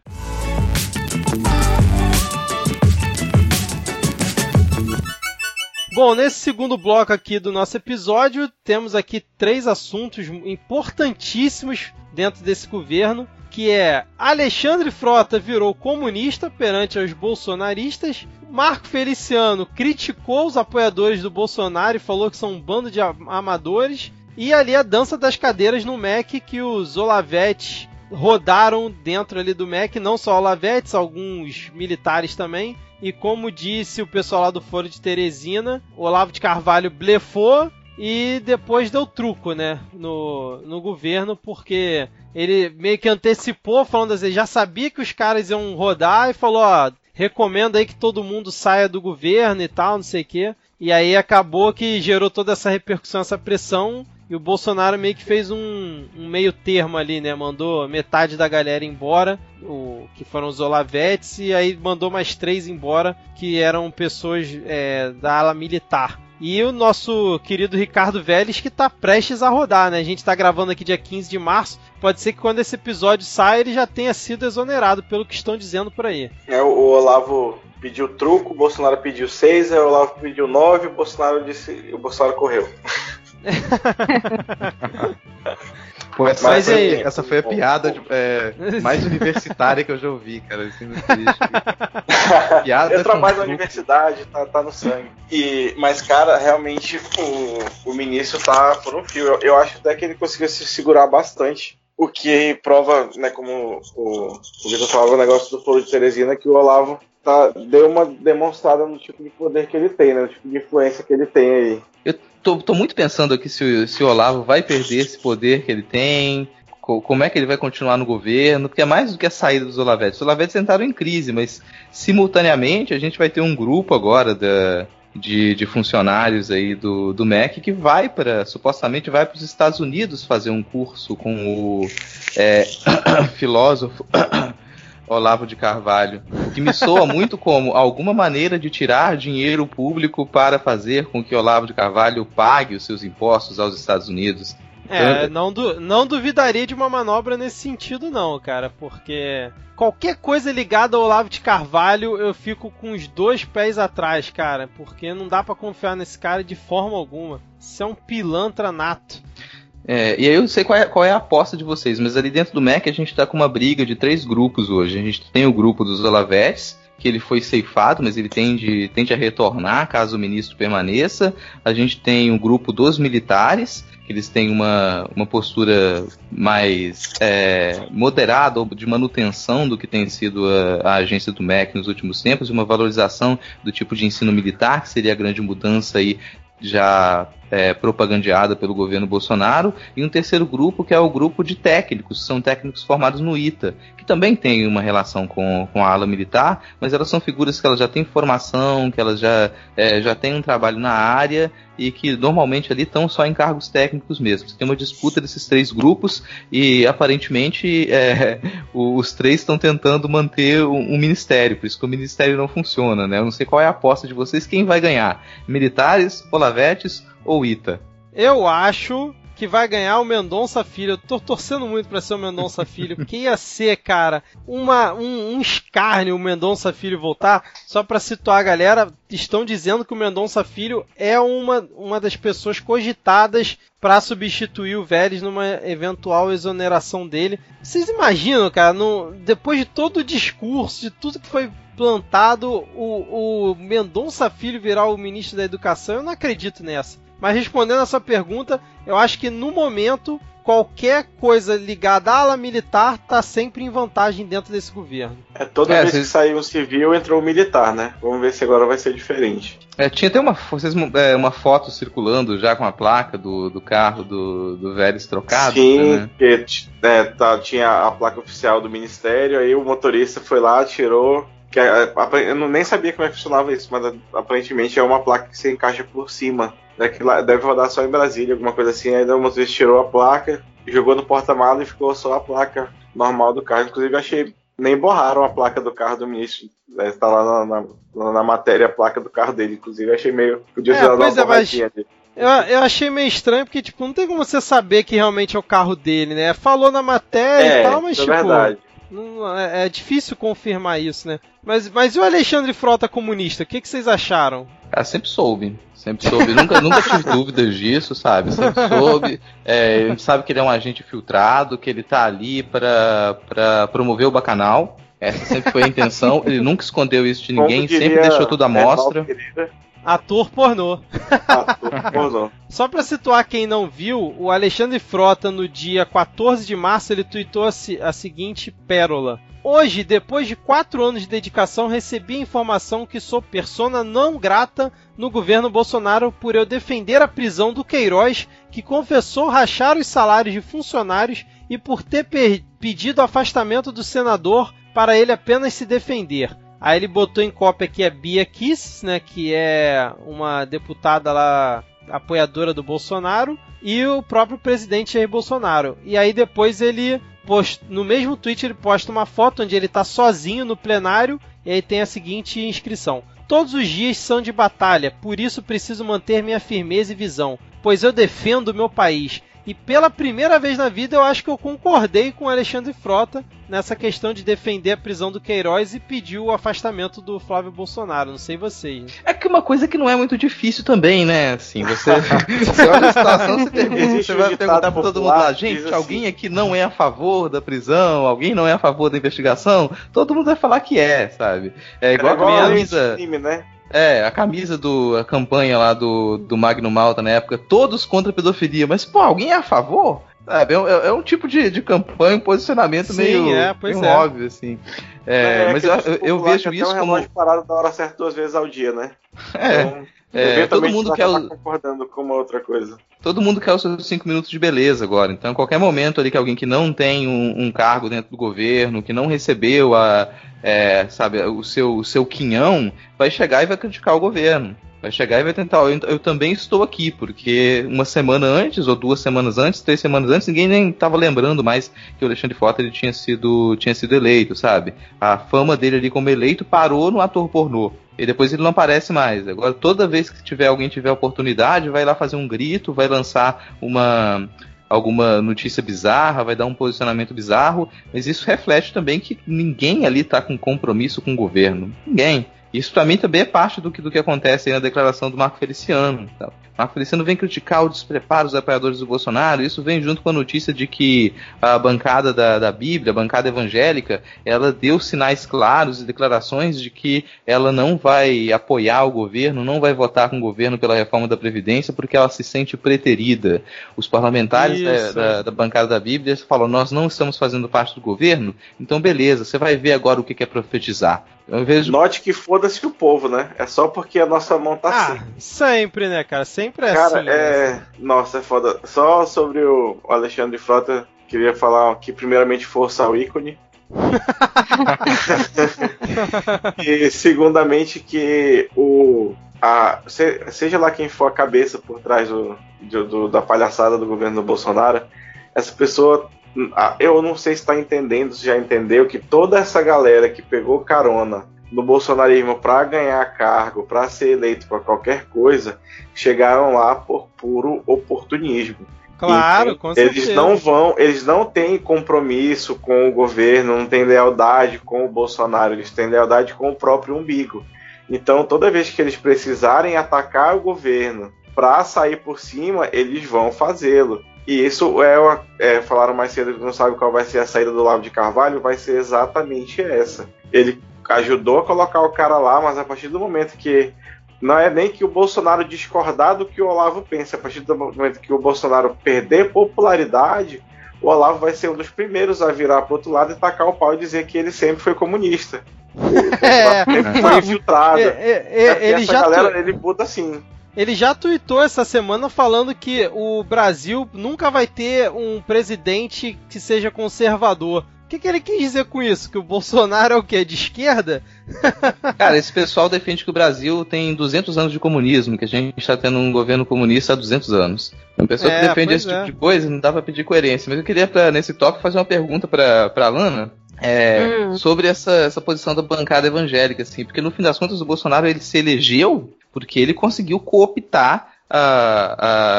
Bom, nesse segundo bloco aqui do nosso episódio, temos aqui três assuntos importantíssimos dentro desse governo, que é Alexandre Frota virou comunista perante os bolsonaristas, Marco Feliciano criticou os apoiadores do Bolsonaro e falou que são um bando de amadores, e ali a dança das cadeiras no MEC que os Olavetes rodaram dentro ali do MEC, não só Olavetes, alguns militares também. E como disse o pessoal lá do Foro de Teresina, Olavo de Carvalho blefou e depois deu truco, né, no, no governo, porque ele meio que antecipou, falando assim, já sabia que os caras iam rodar e falou, ó, recomendo aí que todo mundo saia do governo e tal, não sei o quê. E aí acabou que gerou toda essa repercussão, essa pressão. E o Bolsonaro meio que fez um, um, meio termo ali, né? Mandou metade da galera embora, o, que foram os Olavetes, e aí mandou mais três embora, que eram pessoas é, da ala militar. E o nosso querido Ricardo Vélez, que está prestes a rodar, né? A gente está gravando aqui dia 15 de março. Pode ser que quando esse episódio saia, ele já tenha sido exonerado, pelo que estão dizendo por aí. É, o Olavo pediu truco, o Bolsonaro pediu seis, o Olavo pediu nove, o Bolsonaro disse. o Bolsonaro correu. Pô, essa, Mas foi, aí, essa foi a piada de, é, mais universitária que eu já ouvi, cara. Assim, piada eu trabalho na universidade, tá, tá no sangue. E, mas, cara, realmente o, o ministro tá por um fio. Eu, eu acho até que ele conseguiu se segurar bastante. O que prova, né, como o, o Vitor falava, o negócio do Foro de Teresina, que o Olavo tá, deu uma demonstrada no tipo de poder que ele tem, né? No tipo de influência que ele tem aí. Eu tô, tô muito pensando aqui se, se o Olavo vai perder esse poder que ele tem, como é que ele vai continuar no governo, porque é mais do que a saída dos Olavetes. Os Olavetes entraram em crise, mas simultaneamente a gente vai ter um grupo agora da, de, de funcionários aí do, do MEC que vai para, supostamente vai para os Estados Unidos fazer um curso com o é, filósofo Olavo de Carvalho, que me soa muito como alguma maneira de tirar dinheiro público para fazer com que Olavo de Carvalho pague os seus impostos aos Estados Unidos. É, não, du não duvidaria de uma manobra nesse sentido, não, cara, porque qualquer coisa ligada ao Olavo de Carvalho eu fico com os dois pés atrás, cara, porque não dá para confiar nesse cara de forma alguma. Isso é um pilantra nato. É, e aí eu não sei qual é, qual é, a aposta de vocês, mas ali dentro do MEC a gente está com uma briga de três grupos hoje. A gente tem o grupo dos Olavetes, que ele foi ceifado, mas ele tende, tende a retornar caso o ministro permaneça. A gente tem o um grupo dos militares, que eles têm uma, uma postura mais é, moderada ou de manutenção do que tem sido a, a, agência do MEC nos últimos tempos, uma valorização do tipo de ensino militar, que seria a grande mudança aí já é, propagandeada pelo governo Bolsonaro, e um terceiro grupo que é o grupo de técnicos, são técnicos formados no ITA, que também tem uma relação com, com a ala militar, mas elas são figuras que elas já têm formação, que elas já, é, já têm um trabalho na área e que normalmente ali estão só em cargos técnicos mesmo. Tem uma disputa desses três grupos e aparentemente é, os três estão tentando manter um, um, ministério, por isso que o ministério não funciona, né? Eu não sei qual é a aposta de vocês, quem vai ganhar? Militares, Olavetes ou Ita? Eu acho que vai ganhar o Mendonça Filho. Eu tô torcendo muito para ser o Mendonça Filho, porque ia ser, cara, uma, um, um escárnio o Mendonça Filho voltar. Só para situar a galera, estão dizendo que o Mendonça Filho é uma, uma das pessoas cogitadas para substituir o Vélez numa eventual exoneração dele. Vocês imaginam, cara, no, depois de todo o discurso, de tudo que foi plantado, o, o Mendonça Filho virar o ministro da Educação? Eu não acredito nessa. Mas respondendo a sua pergunta, eu acho que no momento qualquer coisa ligada à ala militar está sempre em vantagem dentro desse governo. É toda é, vez vocês... que saiu um civil entrou um militar, né? Vamos ver se agora vai ser diferente. É, tinha até uma, vocês, é, uma foto circulando já com a placa do, do carro do, do Vélez trocado. Sim, né? que é, tá, tinha a placa oficial do ministério, aí o motorista foi lá, tirou. Que, eu nem sabia como é que funcionava isso, mas aparentemente é uma placa que se encaixa por cima né, que lá, deve rodar só em Brasília, alguma coisa assim. Aí o motorista tirou a placa, jogou no porta-malas e ficou só a placa normal do carro. Inclusive, achei. Nem borraram a placa do carro do ministro. Está lá na, na, na, matéria a placa do carro dele. Inclusive, achei meio. Podia ser é, uma é, mas... Eu, eu achei meio estranho porque, tipo, não tem como você saber que realmente é o carro dele, né? Falou na matéria é, e tal, mas, é tipo. Verdade. Não, é, é, difícil confirmar isso, né? Mas, mas e o Alexandre Frota comunista? O que, que vocês acharam? Ah, sempre soube. Sempre soube, nunca, nunca tive dúvidas disso, sabe? Sempre soube. É, a gente sabe que ele é um agente filtrado, que ele tá ali para promover o bacanal. Essa sempre foi a intenção. Ele nunca escondeu isso de ninguém, sempre deixou tudo à mostra. Ator pornô. Ator pornô. Só para situar quem não viu, o Alexandre Frota, no dia 14 de março, ele tweetou a, a seguinte pérola. Hoje, depois de quatro anos de dedicação, recebi a informação que sou persona não grata no governo Bolsonaro por eu defender a prisão do Queiroz, que confessou rachar os salários de funcionários e por ter pedido afastamento do senador para ele apenas se defender. Aí ele botou em cópia aqui a Bia Kiss, né, que é uma deputada lá apoiadora do Bolsonaro, e o próprio presidente Jair Bolsonaro. E aí depois ele post... no mesmo tweet ele posta uma foto onde ele está sozinho no plenário e aí tem a seguinte inscrição: Todos os dias são de batalha, por isso preciso manter minha firmeza e visão, pois eu defendo o meu país. E pela primeira vez na vida eu acho que eu concordei com Alexandre Frota nessa questão de defender a prisão do Queiroz e pedir o afastamento do Flávio Bolsonaro. Não sei vocês. É que uma coisa que não é muito difícil também, né? Assim, você, você olha a situação, você, pergunta, você vai perguntar pra todo mundo lá, gente, assim. alguém aqui não é a favor da prisão, alguém não é a favor da investigação, todo mundo vai falar que é, sabe? É igual, é igual a camisa. Time, né? É, a camisa do. a campanha lá do, do Magno Malta na época, todos contra a pedofilia, mas, pô, alguém é a favor? Sabe, é, é, é um tipo de, de campanha, um posicionamento Sim, meio, é, meio é. óbvio, assim. É, é mas eu, eu, eu vejo isso um como. parado da hora certa duas vezes ao dia, né? É. Então, é, todo mundo quer concordando com uma outra coisa. Todo mundo quer os seus cinco minutos de beleza agora. Então, em qualquer momento ali que alguém que não tem um, um cargo dentro do governo, que não recebeu a, é, sabe, o seu, o seu quinhão, vai chegar e vai criticar o governo. Vai chegar e vai tentar. Eu, eu, também estou aqui, porque uma semana antes, ou duas semanas antes, três semanas antes, ninguém nem estava lembrando mais que o Alexandre Frota ele tinha sido, tinha sido eleito, sabe? A fama dele ali como eleito parou no ator pornô. E depois ele não aparece mais. Agora, toda vez que tiver alguém tiver oportunidade, vai lá fazer um grito, vai lançar uma alguma notícia bizarra, vai dar um posicionamento bizarro, mas isso reflete também que ninguém ali está com compromisso com o governo. Ninguém. Isso para mim também é parte do que, do que acontece na declaração do Marco Feliciano. Tá? Marco Feliciano vem criticar o despreparo dos apoiadores do Bolsonaro, isso vem junto com a notícia de que a bancada da, da Bíblia, a bancada evangélica, ela deu sinais claros e declarações de que ela não vai apoiar o governo, não vai votar com o governo pela reforma da Previdência, porque ela se sente preterida. Os parlamentares da, da, da, bancada da Bíblia falam: nós não estamos fazendo parte do governo, então beleza, você vai ver agora o que é profetizar. Vejo... Note que foda-se o povo, né? É só porque a nossa mão tá ah, assim. Sempre, né, cara? Sempre é cara, assim. É... Né? Nossa, é foda. Só sobre o Alexandre Frota, queria falar que primeiramente força ao ícone. e segundamente que o a, seja lá quem for a cabeça por trás do, do, da palhaçada do governo do Bolsonaro, essa pessoa eu não sei se está entendendo, se já entendeu que toda essa galera que pegou carona no bolsonarismo para ganhar cargo, para ser eleito para qualquer coisa, chegaram lá por puro oportunismo. Claro, então, com eles certeza. não vão, eles não têm compromisso com o governo, não têm lealdade com o Bolsonaro, eles têm lealdade com o próprio umbigo. Então, toda vez que eles precisarem atacar o governo para sair por cima, eles vão fazê-lo. E isso é, é, falaram mais cedo que não sabe qual vai ser a saída do Lavo de Carvalho, vai ser exatamente essa. Ele ajudou a colocar o cara lá, mas a partir do momento que não é nem que o Bolsonaro discordar do que o Olavo pensa, a partir do momento que o Bolsonaro perder popularidade, o Olavo vai ser um dos primeiros a virar para outro lado e tacar o pau e dizer que ele sempre foi comunista. É, sempre foi infiltrado. É, é, é, ele essa já galera, ele muda assim. Ele já tweetou essa semana falando que o Brasil nunca vai ter um presidente que seja conservador. O que, que ele quis dizer com isso? Que o Bolsonaro é o quê? De esquerda? Cara, esse pessoal defende que o Brasil tem 200 anos de comunismo, que a gente está tendo um governo comunista há 200 anos. Uma pessoa é, que defende esse é. tipo de coisa não dá pra pedir coerência. Mas eu queria, pra, nesse toque, fazer uma pergunta pra, pra Lana. É, hum. sobre essa, essa posição da bancada evangélica, assim, porque no fim das contas o Bolsonaro ele se elegeu porque ele conseguiu cooptar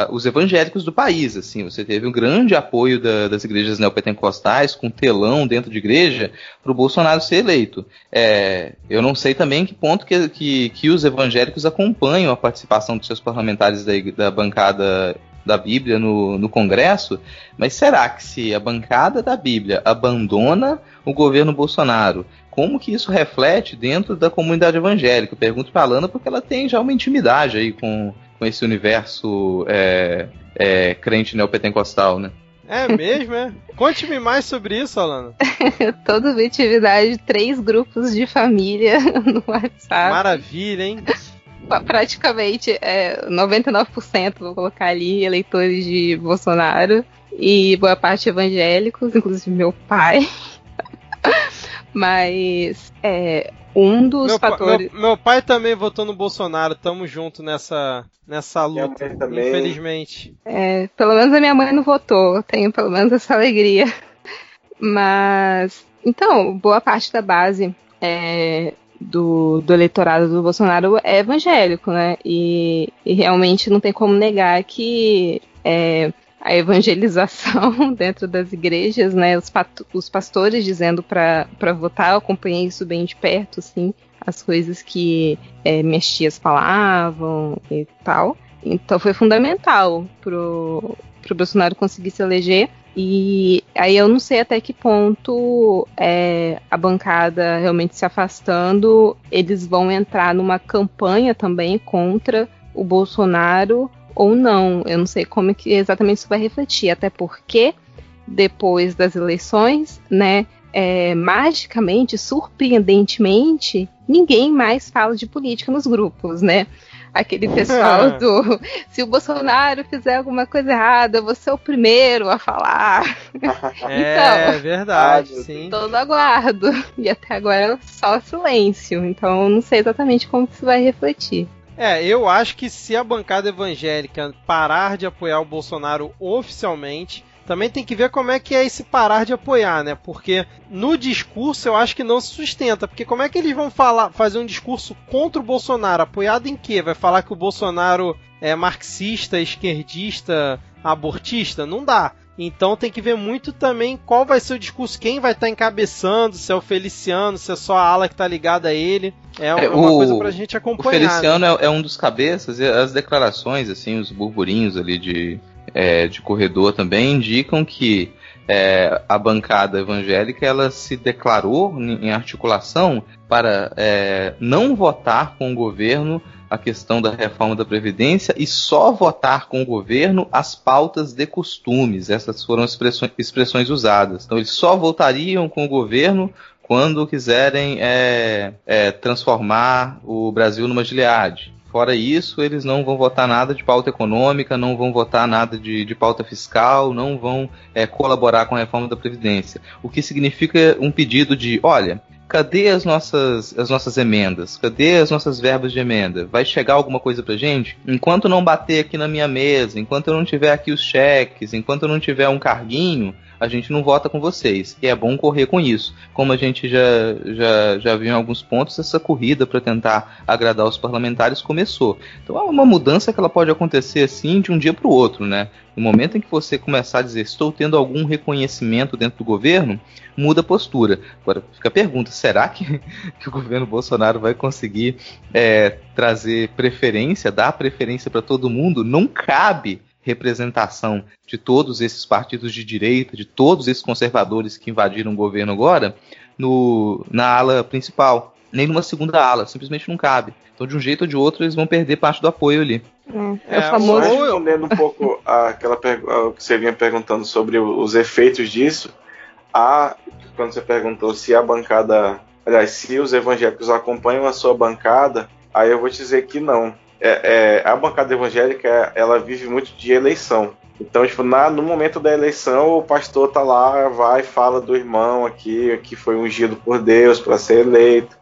os evangélicos do país. Assim, você teve um grande apoio da, das igrejas neopentecostais, com telão dentro de igreja, para o Bolsonaro ser eleito. É, eu não sei também que ponto que, que, que, os evangélicos acompanham a participação dos seus parlamentares da, da bancada da Bíblia no, no Congresso, mas será que se a bancada da Bíblia abandona o governo Bolsonaro como que isso reflete dentro da comunidade evangélica. Eu pergunto para a Lana porque ela tem já uma intimidade aí com, com esse universo é, é, crente neopentecostal, né? É mesmo, é? Conte-me mais sobre isso, Alana. Toda atividade, três grupos de família no WhatsApp. Maravilha, hein? Praticamente é, 99%, vou colocar ali, eleitores de Bolsonaro e boa parte evangélicos, inclusive meu pai. Mas é, um dos meu fatores. meu, meu, pai também votou no Bolsonaro, tamo junto nessa, nessa luta, infelizmente. É, pelo menos a minha mãe não votou, tenho pelo menos essa alegria. Mas, então, boa parte da base é, do, do eleitorado do Bolsonaro é evangélico, né? E, e realmente não tem como negar que é, a evangelização dentro das igrejas, né? Os, os pastores dizendo para votar, eu acompanhei isso bem de perto, assim, as coisas que é, minhas tias falavam e tal. Então foi fundamental pro, pro Bolsonaro conseguir se eleger. E aí eu não sei até que ponto é, a bancada realmente se afastando, eles vão entrar numa campanha também contra o Bolsonaro ou não. Eu não sei como que exatamente isso vai refletir, até porque depois das eleições, né, é, magicamente, surpreendentemente, ninguém mais fala de política nos grupos, né? Aquele pessoal do se o Bolsonaro fizer alguma coisa errada, você é o primeiro a falar. É então, verdade, sim. Todo aguardo. E até agora só silêncio. Então não sei exatamente como isso vai refletir. É, eu acho que se a bancada evangélica parar de apoiar o Bolsonaro oficialmente, também tem que ver como é que é esse parar de apoiar, né? Porque no discurso eu acho que não se sustenta. Porque como é que eles vão falar, fazer um discurso contra o Bolsonaro? Apoiado em quê? Vai falar que o Bolsonaro é marxista, esquerdista, abortista? Não dá. Então tem que ver muito também qual vai ser o discurso, quem vai estar tá encabeçando, se é o Feliciano, se é só a ala que está ligada a ele. É, é uma o, coisa pra gente acompanhar. O Feliciano né? é, é, um dos cabeças, e as declarações, assim, os burburinhos ali de, é, de corredor também indicam que é, a bancada evangélica ela se declarou em articulação para é, não votar com o governo a questão da reforma da Previdência e só votar com o governo as pautas de costumes. Essas foram as expressões, usadas. Então, eles só votariam com o governo quando quiserem é, é, transformar o Brasil numa Gilead. Fora isso, eles não vão votar nada de pauta econômica, não vão votar nada de, de pauta fiscal, não vão é, colaborar com a reforma da Previdência. O que significa um pedido de: olha, cadê as nossas, as nossas emendas? Cadê as nossas verbas de emenda? Vai chegar alguma coisa pra gente? Enquanto não bater aqui na minha mesa, enquanto eu não tiver aqui os cheques, enquanto eu não tiver um carguinho, a gente não vota com vocês. E é bom correr com isso. Como a gente já, já, já viu em alguns pontos, essa corrida para tentar agradar os parlamentares começou. Então é uma mudança que ela pode acontecer assim de um dia para o outro, né? No momento em que você começar a dizer estou tendo algum reconhecimento dentro do governo, muda a postura. Agora fica a pergunta: será que, que o governo Bolsonaro vai conseguir é, trazer preferência, dar preferência para todo mundo? Não cabe representação de todos esses partidos de direita, de todos esses conservadores que invadiram o governo agora, no, na ala principal, nem numa segunda ala, simplesmente não cabe. Então, de um jeito ou de outro, eles vão perder parte do apoio ali. É, é o famoso. Respondendo um pouco àquela o que você vinha perguntando sobre os efeitos disso, a, quando você perguntou se a bancada, aliás, se os evangélicos acompanham a sua bancada, aí eu vou te dizer que não é, é, a bancada evangélica ela vive muito de eleição. Então, tipo, na, no momento da eleição, o pastor tá lá, vai fala do irmão aqui, que foi ungido por Deus para ser eleito,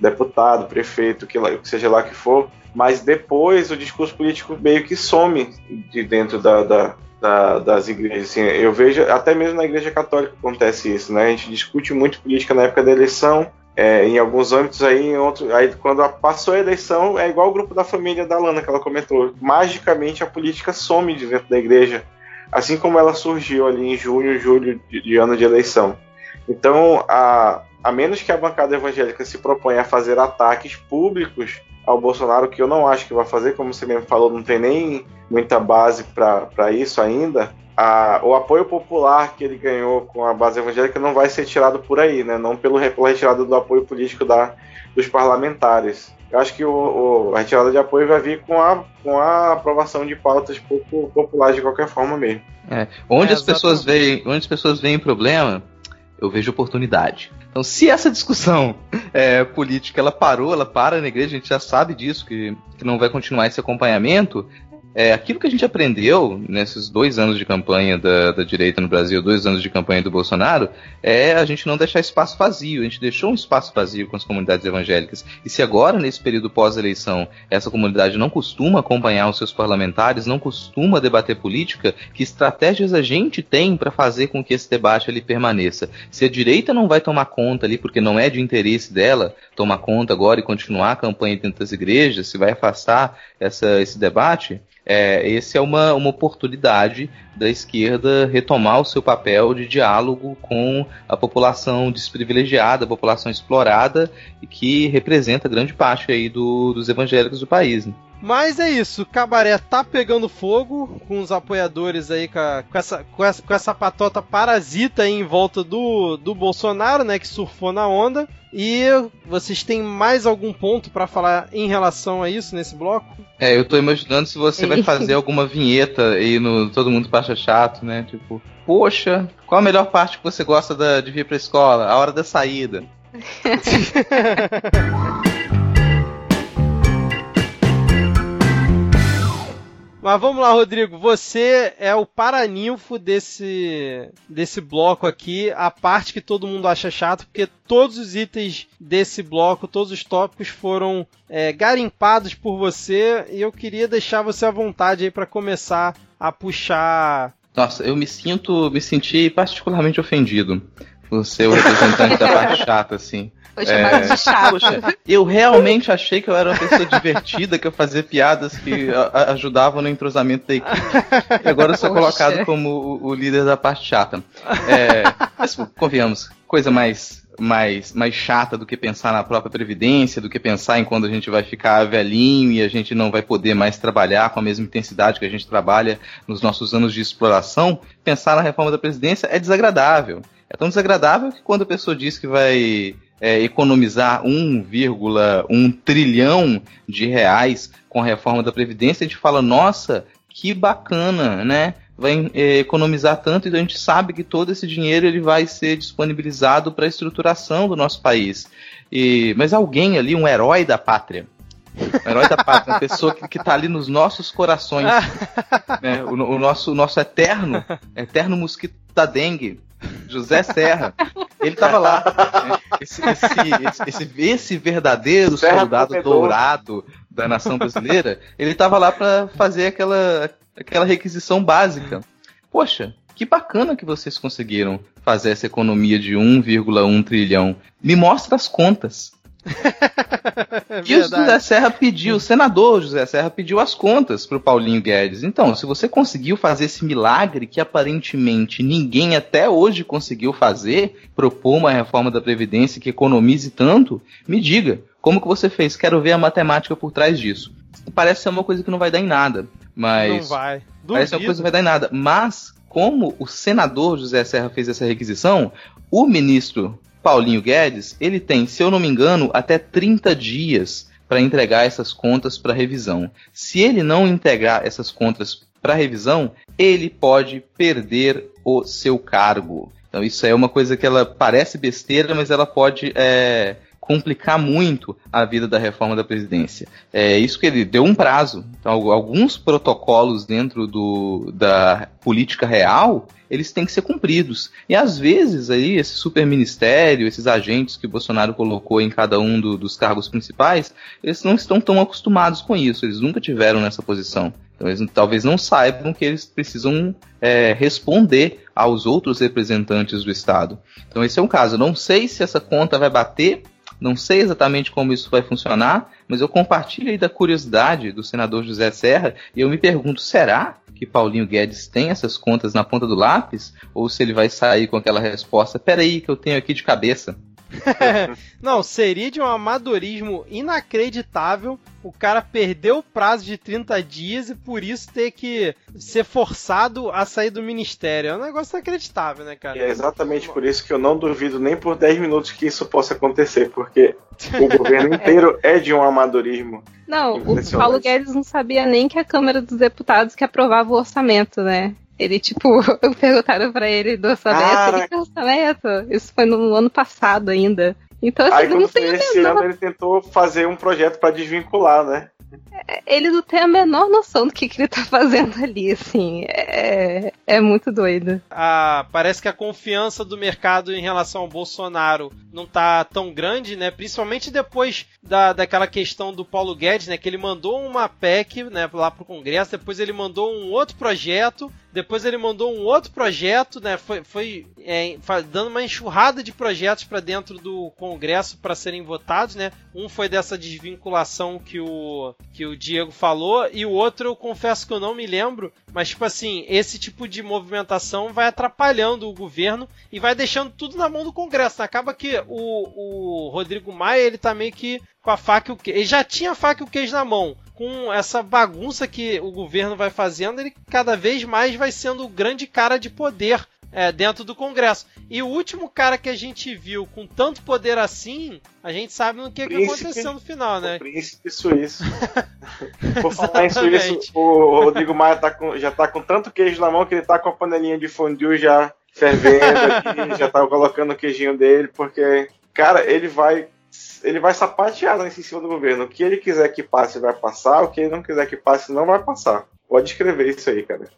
deputado, prefeito, que, seja lá que for. Mas depois o discurso político meio que some de dentro da, da, da, das igrejas. Assim, eu vejo, até mesmo na igreja católica acontece isso, né? A gente discute muito política na época da eleição, é, em alguns âmbitos aí, outro, aí quando passou a eleição, é igual o grupo da família da Lana que ela comentou. Magicamente a política some de dentro da igreja, assim como ela surgiu ali em junho, julho de, de ano de eleição. Então, a, a menos que a bancada evangélica se proponha a fazer ataques públicos ao Bolsonaro, que eu não acho que vai fazer, como você mesmo falou, não tem nem muita base para isso ainda a, o apoio popular que ele ganhou com a base evangélica não vai ser tirado por aí, né? Não pelo, pela retirada do apoio político da, dos parlamentares. Eu acho que o, o, a retirada de apoio vai vir com a, com a aprovação de pautas pouco populares de qualquer forma mesmo. É, onde, é, as pessoas veem, onde as pessoas veem problema, eu vejo oportunidade. Então, se essa discussão é, política ela parou, ela para na igreja, a gente já sabe disso, que, que não vai continuar esse acompanhamento, é, aquilo que a gente aprendeu nesses dois anos de campanha da, da, direita no Brasil, dois anos de campanha do Bolsonaro, é a gente não deixar espaço vazio. A gente deixou um espaço vazio com as comunidades evangélicas. E se agora, nesse período pós-eleição, essa comunidade não costuma acompanhar os seus parlamentares, não costuma debater política, que estratégias a gente tem para fazer com que esse debate ali permaneça? Se a direita não vai tomar conta ali, porque não é de interesse dela tomar conta agora e continuar a campanha dentro das igrejas, se vai afastar essa, esse debate, é, esse é uma, uma oportunidade da esquerda retomar o seu papel de diálogo com a população desprivilegiada, a população explorada e que representa grande parte aí do, dos evangélicos do país. Né? Mas é isso, o cabaré tá pegando fogo com os apoiadores aí, com, a, com, essa, com, essa, com essa patota parasita aí em volta do, do Bolsonaro, né, que surfou na onda. E vocês têm mais algum ponto para falar em relação a isso nesse bloco? É, eu tô imaginando se você vai fazer alguma vinheta aí no Todo Mundo Pacha Chato, né? Tipo, poxa, qual a melhor parte que você gosta da, de vir pra escola? A hora da saída. Mas vamos lá, Rodrigo. Você é o paraninfo desse, desse bloco aqui. A parte que todo mundo acha chato, porque todos os itens desse bloco, todos os tópicos foram é, garimpados por você. E eu queria deixar você à vontade aí para começar a puxar. Nossa, eu me sinto, me senti particularmente ofendido Você é o representante da parte chata, assim. Foi chamado É. de chato. Poxa, eu realmente achei que eu era uma pessoa divertida, que eu fazia piadas que ajudavam no entrosamento da equipe. E agora eu sou Poxa. colocado como o, o líder da parte chata. É, mas, convenhamos, coisa mais, mais, mais chata do que pensar na própria previdência, do que pensar em quando a gente vai ficar velhinho e a gente não vai poder mais trabalhar com a mesma intensidade que a gente trabalha nos nossos anos de exploração. Pensar na reforma da presidência é desagradável. É tão desagradável que quando a pessoa diz que vai é, economizar 1,1 trilhão de reais com a reforma da Previdência, a gente fala, nossa, que bacana, né? Vai é, economizar tanto e a gente sabe que todo esse dinheiro ele vai ser disponibilizado para a estruturação do nosso país. E, mas alguém ali, um herói da pátria, um herói da pátria, uma pessoa que, está ali nos nossos corações, né? o, o nosso, o nosso eterno, eterno mosquito da dengue, José Serra, ele estava lá. né? Esse, esse, esse, esse, esse verdadeiro Serra soldado Comedor. dourado da nação brasileira, ele estava lá para fazer aquela, aquela requisição básica. Poxa, que bacana que vocês conseguiram fazer essa economia de 1,1 trilhão. Me mostra as contas. É E o. José Serra pediu, o senador José Serra pediu as contas para o Paulinho Guedes. Então, se você conseguiu fazer esse milagre que aparentemente ninguém até hoje conseguiu fazer, propor uma reforma da Previdência que economize tanto, me diga, como que você fez? Quero ver a matemática por trás disso. Parece ser uma coisa que não vai dar em nada, mas Não vai. Parece uma Duvido. coisa que vai dar em nada. Mas, como o senador José Serra fez essa requisição, o ministro Paulinho Guedes, ele tem, se eu não me engano, até 30 dias para entregar essas contas para revisão. Se ele não entregar essas contas para revisão, ele pode perder o seu cargo. Então isso é uma coisa que ela parece besteira, mas ela pode é, complicar muito a vida da reforma da presidência. É isso que ele deu um prazo. Então, al- alguns protocolos dentro do, da política real, eles têm que ser cumpridos. E às vezes aí esse superministério, esses agentes que o Bolsonaro colocou em cada um do- dos cargos principais, eles não estão tão acostumados com isso. Eles nunca tiveram nessa posição. Então eles talvez não saibam que eles precisam é, responder aos outros representantes do Estado. Então esse é um caso. Não sei se essa conta vai bater, não sei exatamente como isso vai funcionar, mas eu compartilho aí da curiosidade do senador José Serra e eu me pergunto, será que Paulinho Guedes tem essas contas na ponta do lápis? Ou se ele vai sair com aquela resposta, peraí que eu tenho aqui de cabeça. Não, seria de um amadorismo inacreditável o cara perder o prazo de 30 dias e por isso ter que ser forçado a sair do ministério. É um negócio inacreditável, né, E cara? é exatamente por isso que eu não duvido nem por 10 minutos que isso possa acontecer, porque o governo inteiro é de um amadorismo. Não, o. Paulo Guedes não sabia nem que a Câmara dos Deputados que aprovava o orçamento, né? Ele, tipo, perguntaram pra ele do orçamento, ele, que orçamento? Isso foi no ano passado ainda. Então, assim, Aí não, tem a menor, ano ele tentou fazer um projeto para desvincular, né? ele não tem a menor noção do que, que ele tá fazendo ali, assim. É, é muito doido. a- parece que a confiança do mercado em relação ao Bolsonaro não tá tão grande, né? Principalmente depois da, daquela questão do Paulo Guedes, né? Que ele mandou uma PEC né, lá pro Congresso, depois ele mandou um outro projeto, depois ele mandou um outro projeto, né? Foi, foi é, dando uma enxurrada de projetos para dentro do Congresso para serem votados, né? Um foi dessa desvinculação que o, que o Diego falou, e o outro eu confesso que eu não me lembro, mas tipo assim, esse tipo de movimentação vai atrapalhando o governo e vai deixando tudo na mão do Congresso. Acaba que o, o Rodrigo Maia, ele tá meio que com a faca e o queijo. Ele já tinha a faca e o queijo na mão. Com essa bagunça que o governo vai fazendo, ele cada vez mais vai sendo o grande cara de poder é, dentro do Congresso. E o último cara que a gente viu com tanto poder assim, a gente sabe no que, que Príncipe. aconteceu no final, né? O príncipe suíço. Por falar em suíço, o Rodrigo Maia tá com- já tá com tanto queijo na mão que ele tá com a panelinha de fondue já fervendo aqui, já tá colocando o queijinho dele, porque, cara, ele vai. Ele vai sapatear lá em cima do governo. O que ele quiser que passe, vai passar. O que ele não quiser que passe, não vai passar. Pode escrever isso aí, cara.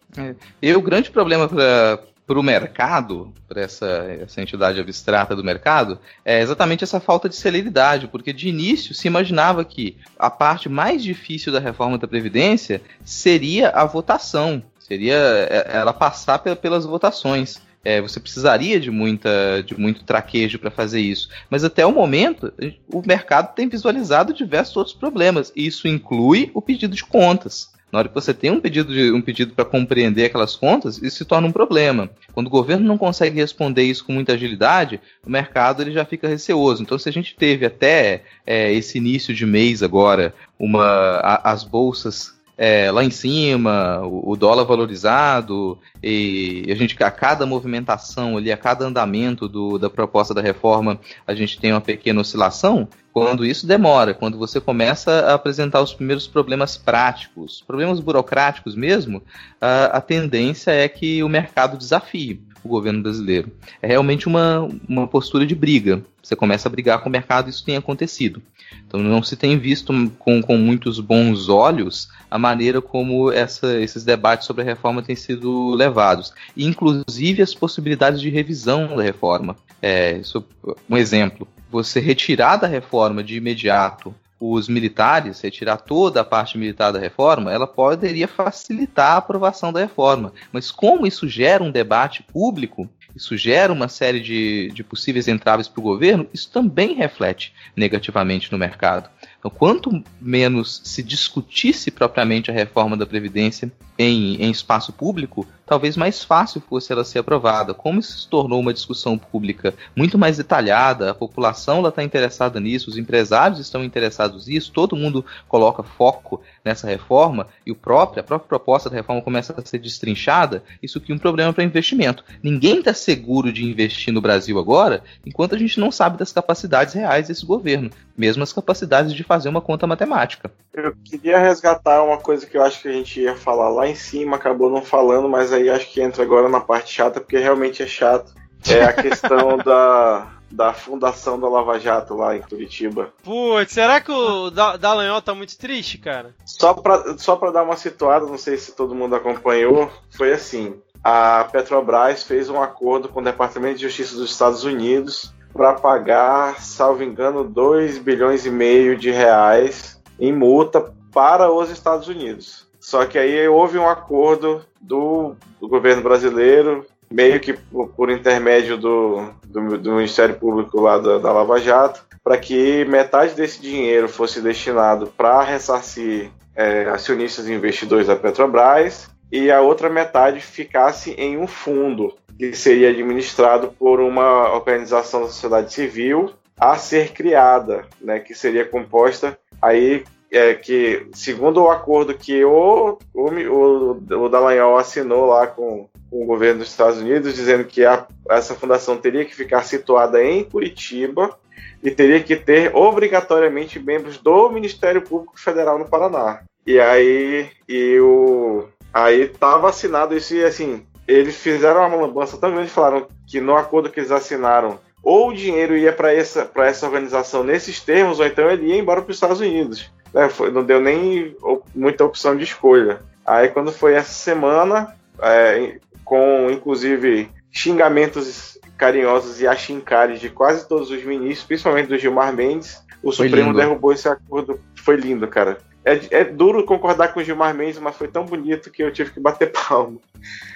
E o grande problema para o mercado, para essa, essa entidade abstrata do mercado, é exatamente essa falta de celeridade, porque de início se imaginava que a parte mais difícil da reforma da Previdência seria a votação, seria é, ela passar pe- pelas votações. É, você precisaria de, muita, de muito traquejo para fazer isso. Mas até o momento, o mercado tem visualizado diversos outros problemas. E isso inclui o pedido de contas. Na hora que você tem um pedido, de, um pedido para compreender aquelas contas, isso se torna um problema. Quando o governo não consegue responder isso com muita agilidade, o mercado ele já fica receoso. Então, se a gente teve até é, esse início de mês agora, uma, a, as bolsas é, lá em cima, o, o, dólar valorizado, e a gente, a cada movimentação ali, a cada andamento do, da proposta da reforma, a gente tem uma pequena oscilação. Quando isso demora, quando você começa a apresentar os primeiros problemas práticos, problemas burocráticos mesmo, a, a tendência é que o mercado desafie o governo brasileiro. É realmente uma, uma postura de briga. Você começa a brigar com o mercado isso tem acontecido. Então não se tem visto com, com muitos bons olhos a maneira como essa, esses debates sobre a reforma têm sido levados. E, inclusive as possibilidades de revisão da reforma. É, isso, um exemplo, você retirar da reforma de imediato os militares, retirar toda a parte militar da reforma, ela poderia facilitar a aprovação da reforma. Mas como isso gera um debate público, isso gera uma série de, de possíveis entraves para o governo, isso também reflete negativamente no mercado. Então, quanto menos se discutisse propriamente a reforma da Previdência em, em espaço público, talvez mais fácil fosse ela ser aprovada. Como isso se tornou uma discussão pública muito mais detalhada, a população está interessada nisso, os empresários estão interessados nisso, todo mundo coloca foco nessa reforma e o próprio, a própria proposta da reforma começa a ser destrinchada, isso cria um problema para investimento. Ninguém está seguro de investir no Brasil agora enquanto a gente não sabe das capacidades reais desse governo, mesmo as capacidades de fazer uma conta matemática. Eu queria resgatar uma coisa que eu acho que a gente ia falar lá em cima, acabou não falando, mas aí acho que entra agora na parte chata, porque realmente é chato. É a questão da, da fundação da Lava Jato lá em Curitiba. Putz, será que o Dallagnol tá muito triste, cara? Só pra, só pra dar uma situada, não sei se todo mundo acompanhou, foi assim. A Petrobras fez um acordo com o Departamento de Justiça dos Estados Unidos para pagar, salvo engano, 2 bilhões e meio de reais em multa para os Estados Unidos. Só que aí houve um acordo do, do governo brasileiro, meio que por, por intermédio do, do, do, Ministério Público lá da, da Lava Jato, para que metade desse dinheiro fosse destinado para ressarcir é, acionistas e investidores da Petrobras e a outra metade ficasse em um fundo que seria administrado por uma organização da sociedade civil a ser criada, né, que seria composta aí é, que segundo o acordo que o, o, o, o Dallagnol assinou lá com, com, o governo dos Estados Unidos, dizendo que a, essa fundação teria que ficar situada em Curitiba e teria que ter obrigatoriamente membros do Ministério Público Federal no Paraná. E aí, e o, Aí tava assinado isso e assim, eles fizeram uma lambança tão grande, falaram que no acordo que eles assinaram, ou o dinheiro ia para essa, essa organização nesses termos, ou então ele ia embora para os Estados Unidos. Né? Foi, não deu nem muita opção de escolha. Aí quando foi essa semana, é, com inclusive xingamentos carinhosos e achincares de quase todos os ministros, principalmente do Gilmar Mendes, o foi Supremo lindo. derrubou esse acordo. Foi lindo, cara. É, é, duro concordar com o Gilmar Mendes, mas foi tão bonito que eu tive que bater palmo.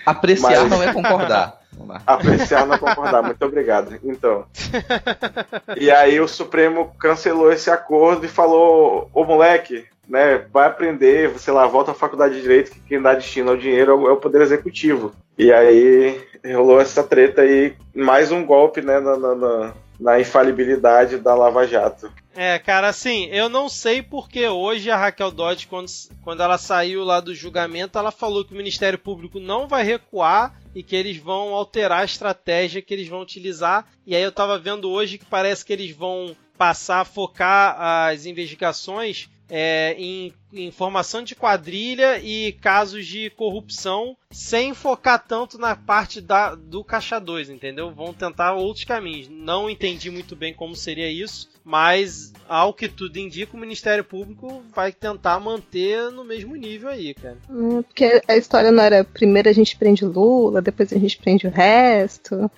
Apreciar mas... não é concordar. Apreciar não é concordar, muito obrigado. Então. E aí o Supremo cancelou esse acordo e falou: Ô moleque, né, vai aprender, sei lá, volta à faculdade de direito, que quem dá destino ao dinheiro é o Poder Executivo. E aí rolou essa treta aí, mais um golpe, né, na, na, na infalibilidade da Lava Jato. É, cara, assim, eu não sei porque hoje a Raquel Dodge, quando, quando ela saiu lá do julgamento, ela falou que o Ministério Público não vai recuar e que eles vão alterar a estratégia que eles vão utilizar. E aí eu tava vendo hoje que parece que eles vão passar a focar as investigações é, em, em formação de quadrilha e casos de corrupção, sem focar tanto na parte da, do Caixa 2, entendeu? Vão tentar outros caminhos. Não entendi muito bem como seria isso, mas ao que tudo indica, o Ministério Público vai tentar manter no mesmo nível aí, cara. Hum, porque a história não era primeiro a gente prende Lula, depois a gente prende o resto.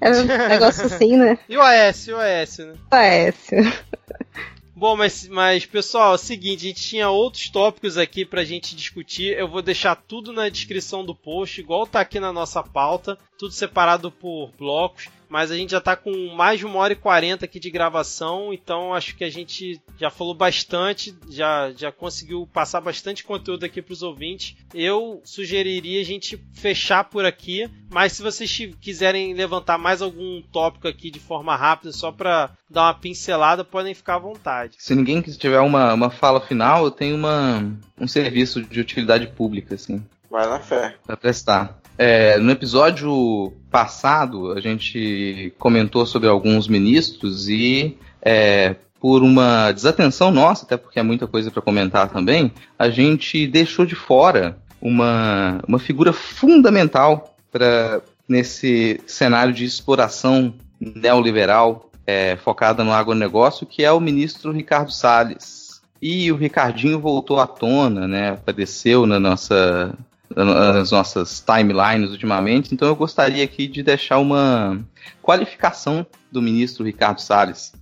Era um negócio assim, né? E o AS, e o AS, né? O AS. Bom, mas, mas pessoal, é o seguinte, a gente tinha outros tópicos aqui pra gente discutir. Eu vou deixar tudo na descrição do post, igual tá aqui na nossa pauta, tudo separado por blocos mas a gente já tá com mais de uma hora e quarenta aqui de gravação, então acho que a gente já falou bastante, já, já conseguiu passar bastante conteúdo aqui para os ouvintes. Eu sugeriria a gente fechar por aqui, mas se vocês quiserem levantar mais algum tópico aqui de forma rápida, só para dar uma pincelada, podem ficar à vontade. Se ninguém tiver uma, uma fala final, eu tenho uma, um serviço de utilidade pública, assim. Vai na fé. Pra prestar. É, no episódio passado, a gente comentou sobre alguns ministros e, é, por uma desatenção nossa, até porque é muita coisa para comentar também, a gente deixou de fora uma, uma figura fundamental para nesse cenário de exploração neoliberal é, focada no agronegócio, que é o ministro Ricardo Salles. E o Ricardinho voltou à tona, né? Apareceu na nossa nas nossas timelines ultimamente, então eu gostaria aqui de deixar uma qualificação do ministro Ricardo Salles.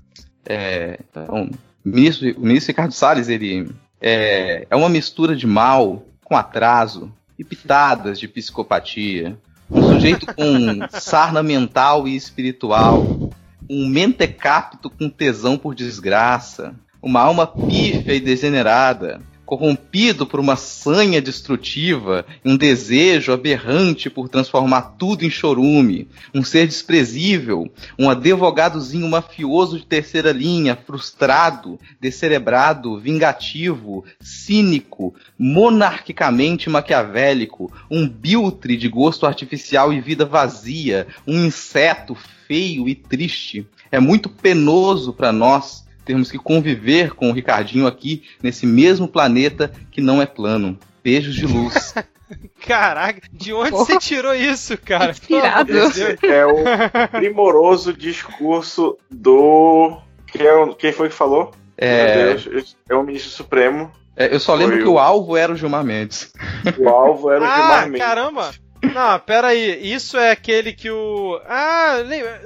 É, então, o, ministro, o ministro Ricardo Salles ele é, é uma mistura de mal com atraso e pitadas de psicopatia. Um sujeito com sarna mental e espiritual, um mentecapto com tesão por desgraça, uma alma pífia e degenerada, corrompido por uma sanha destrutiva, um desejo aberrante por transformar tudo em chorume, um ser desprezível, um advogadozinho mafioso de terceira linha, frustrado, descerebrado, vingativo, cínico, monarquicamente maquiavélico, um biltre de gosto artificial e vida vazia, um inseto feio e triste. É muito penoso para nós termos que conviver com o Ricardinho aqui nesse mesmo planeta que não é plano. Beijos de luz. Caraca, de onde Porra. você tirou isso, cara? Inspirado. Esse é o primoroso discurso do. Quem, é, quem foi que falou? É... Deus, é o ministro supremo. É, eu só lembro que o... o alvo era o Gilmar Mendes. O alvo era o ah, Gilmar Mendes. Caramba! Não, pera aí. Isso é aquele que o. Ah,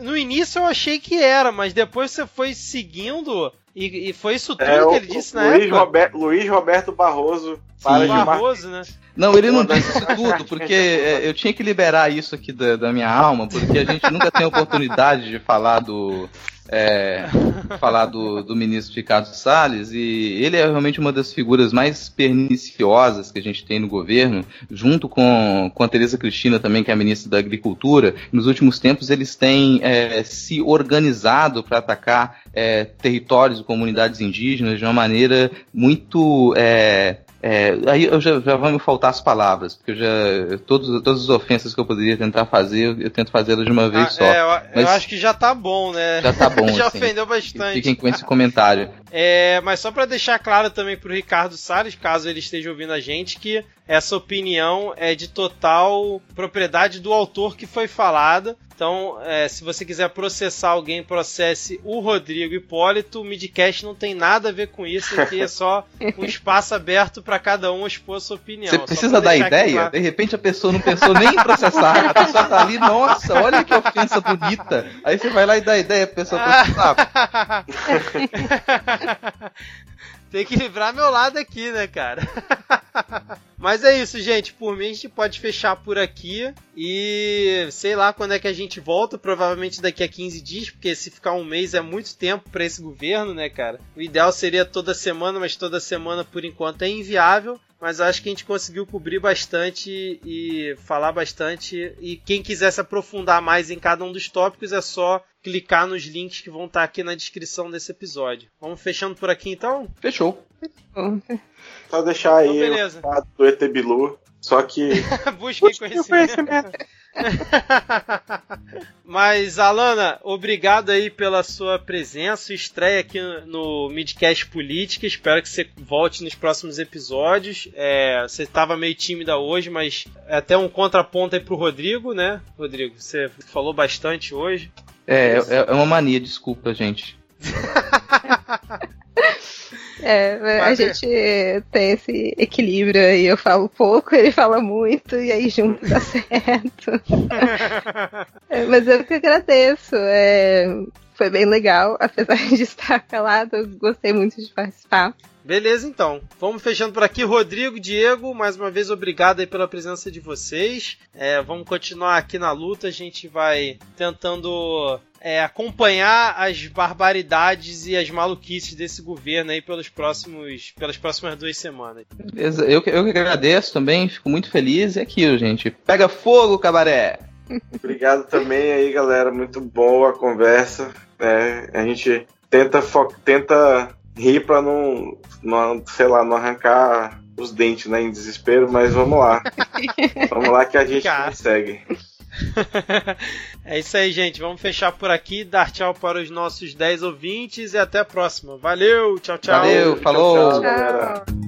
no início eu achei que era, mas depois você foi seguindo e, e foi isso tudo é, que ele disse na Luiz época. Roberto, Luiz Roberto Barroso para Sim. Barroso, né? Não, ele não disse isso tudo, porque é, eu tinha que liberar isso aqui da, da minha alma, porque a gente nunca tem oportunidade de falar do, é, falar do, do ministro Ricardo Salles, e ele é realmente uma das figuras mais perniciosas que a gente tem no governo, junto com, com a Tereza Cristina também, que é a ministra da Agricultura. Nos últimos tempos, eles têm é, se organizado para atacar é, territórios e comunidades indígenas de uma maneira muito é, é, aí eu já, já vão me faltar as palavras, porque eu já. Todos, todas as ofensas que eu poderia tentar fazer, eu, eu tento fazê-las de uma vez ah, só. É, eu, mas eu, acho que já tá bom, né? Já tá bom. já assim. ofendeu bastante. Fiquem com esse comentário. É, mas só para deixar claro também pro Ricardo Salles, caso ele esteja ouvindo a gente, que essa opinião é de total propriedade do autor que foi falada. Então, é, se você quiser processar alguém, processe o Rodrigo Hipólito. O Midcast não tem nada a ver com isso, aqui é só um espaço aberto para cada um expor a sua opinião. Você precisa dar ideia? De repente a pessoa não pensou nem em processar. A pessoa tá ali, nossa, olha que ofensa bonita. Aí você vai lá e dá ideia, a pessoa processar. Tem que livrar meu lado aqui, né, cara? Mas é isso, gente. Por mim, a gente pode fechar por aqui. E sei lá quando é que a gente volta. Provavelmente daqui a 15 dias, porque se ficar um mês é muito tempo para esse governo, né, cara? O ideal seria toda semana, mas toda semana por enquanto é inviável mas acho que a gente conseguiu cobrir bastante e falar bastante. E quem quiser se aprofundar mais em cada um dos tópicos é só clicar nos links que vão estar aqui na descrição desse episódio. Vamos fechando por aqui então? Fechou. Só deixar aí então, o do ET Bilu, só que. Busquem conhecimento. Mas, Alana, obrigado aí pela sua presença, estreia aqui no Midcast Política. Espero que você volte nos próximos episódios. É, você estava meio tímida hoje, mas é até um contraponto aí pro Rodrigo, né? Rodrigo, você falou bastante hoje. É, é, é uma mania, desculpa, gente. É, a gente tem esse equilíbrio aí. Eu falo pouco, ele fala muito, e aí junto dá certo. é, mas eu que agradeço. É, foi bem legal, apesar de estar calado, eu gostei muito de participar. Beleza, então. Vamos fechando por aqui. Rodrigo, Diego, mais uma vez obrigado aí pela presença de vocês. É, vamos continuar aqui na luta. A gente vai tentando é, acompanhar as barbaridades e as maluquices desse governo aí pelos próximos, pelas próximas duas semanas. Beleza, eu, eu que agradeço também, fico muito feliz. É aquilo, gente. Pega fogo, cabaré! Obrigado também aí, galera. Muito boa a conversa. É, a gente tenta, tenta rir pra não, não, sei lá, não arrancar os dentes, né, em desespero, mas vamos lá. vamos lá que a gente Cara. consegue. é isso aí, gente. Vamos fechar por aqui, dar tchau para os nossos 10 ouvintes e até a próxima. Valeu, tchau, tchau. Valeu, falou. Tchau, tchau,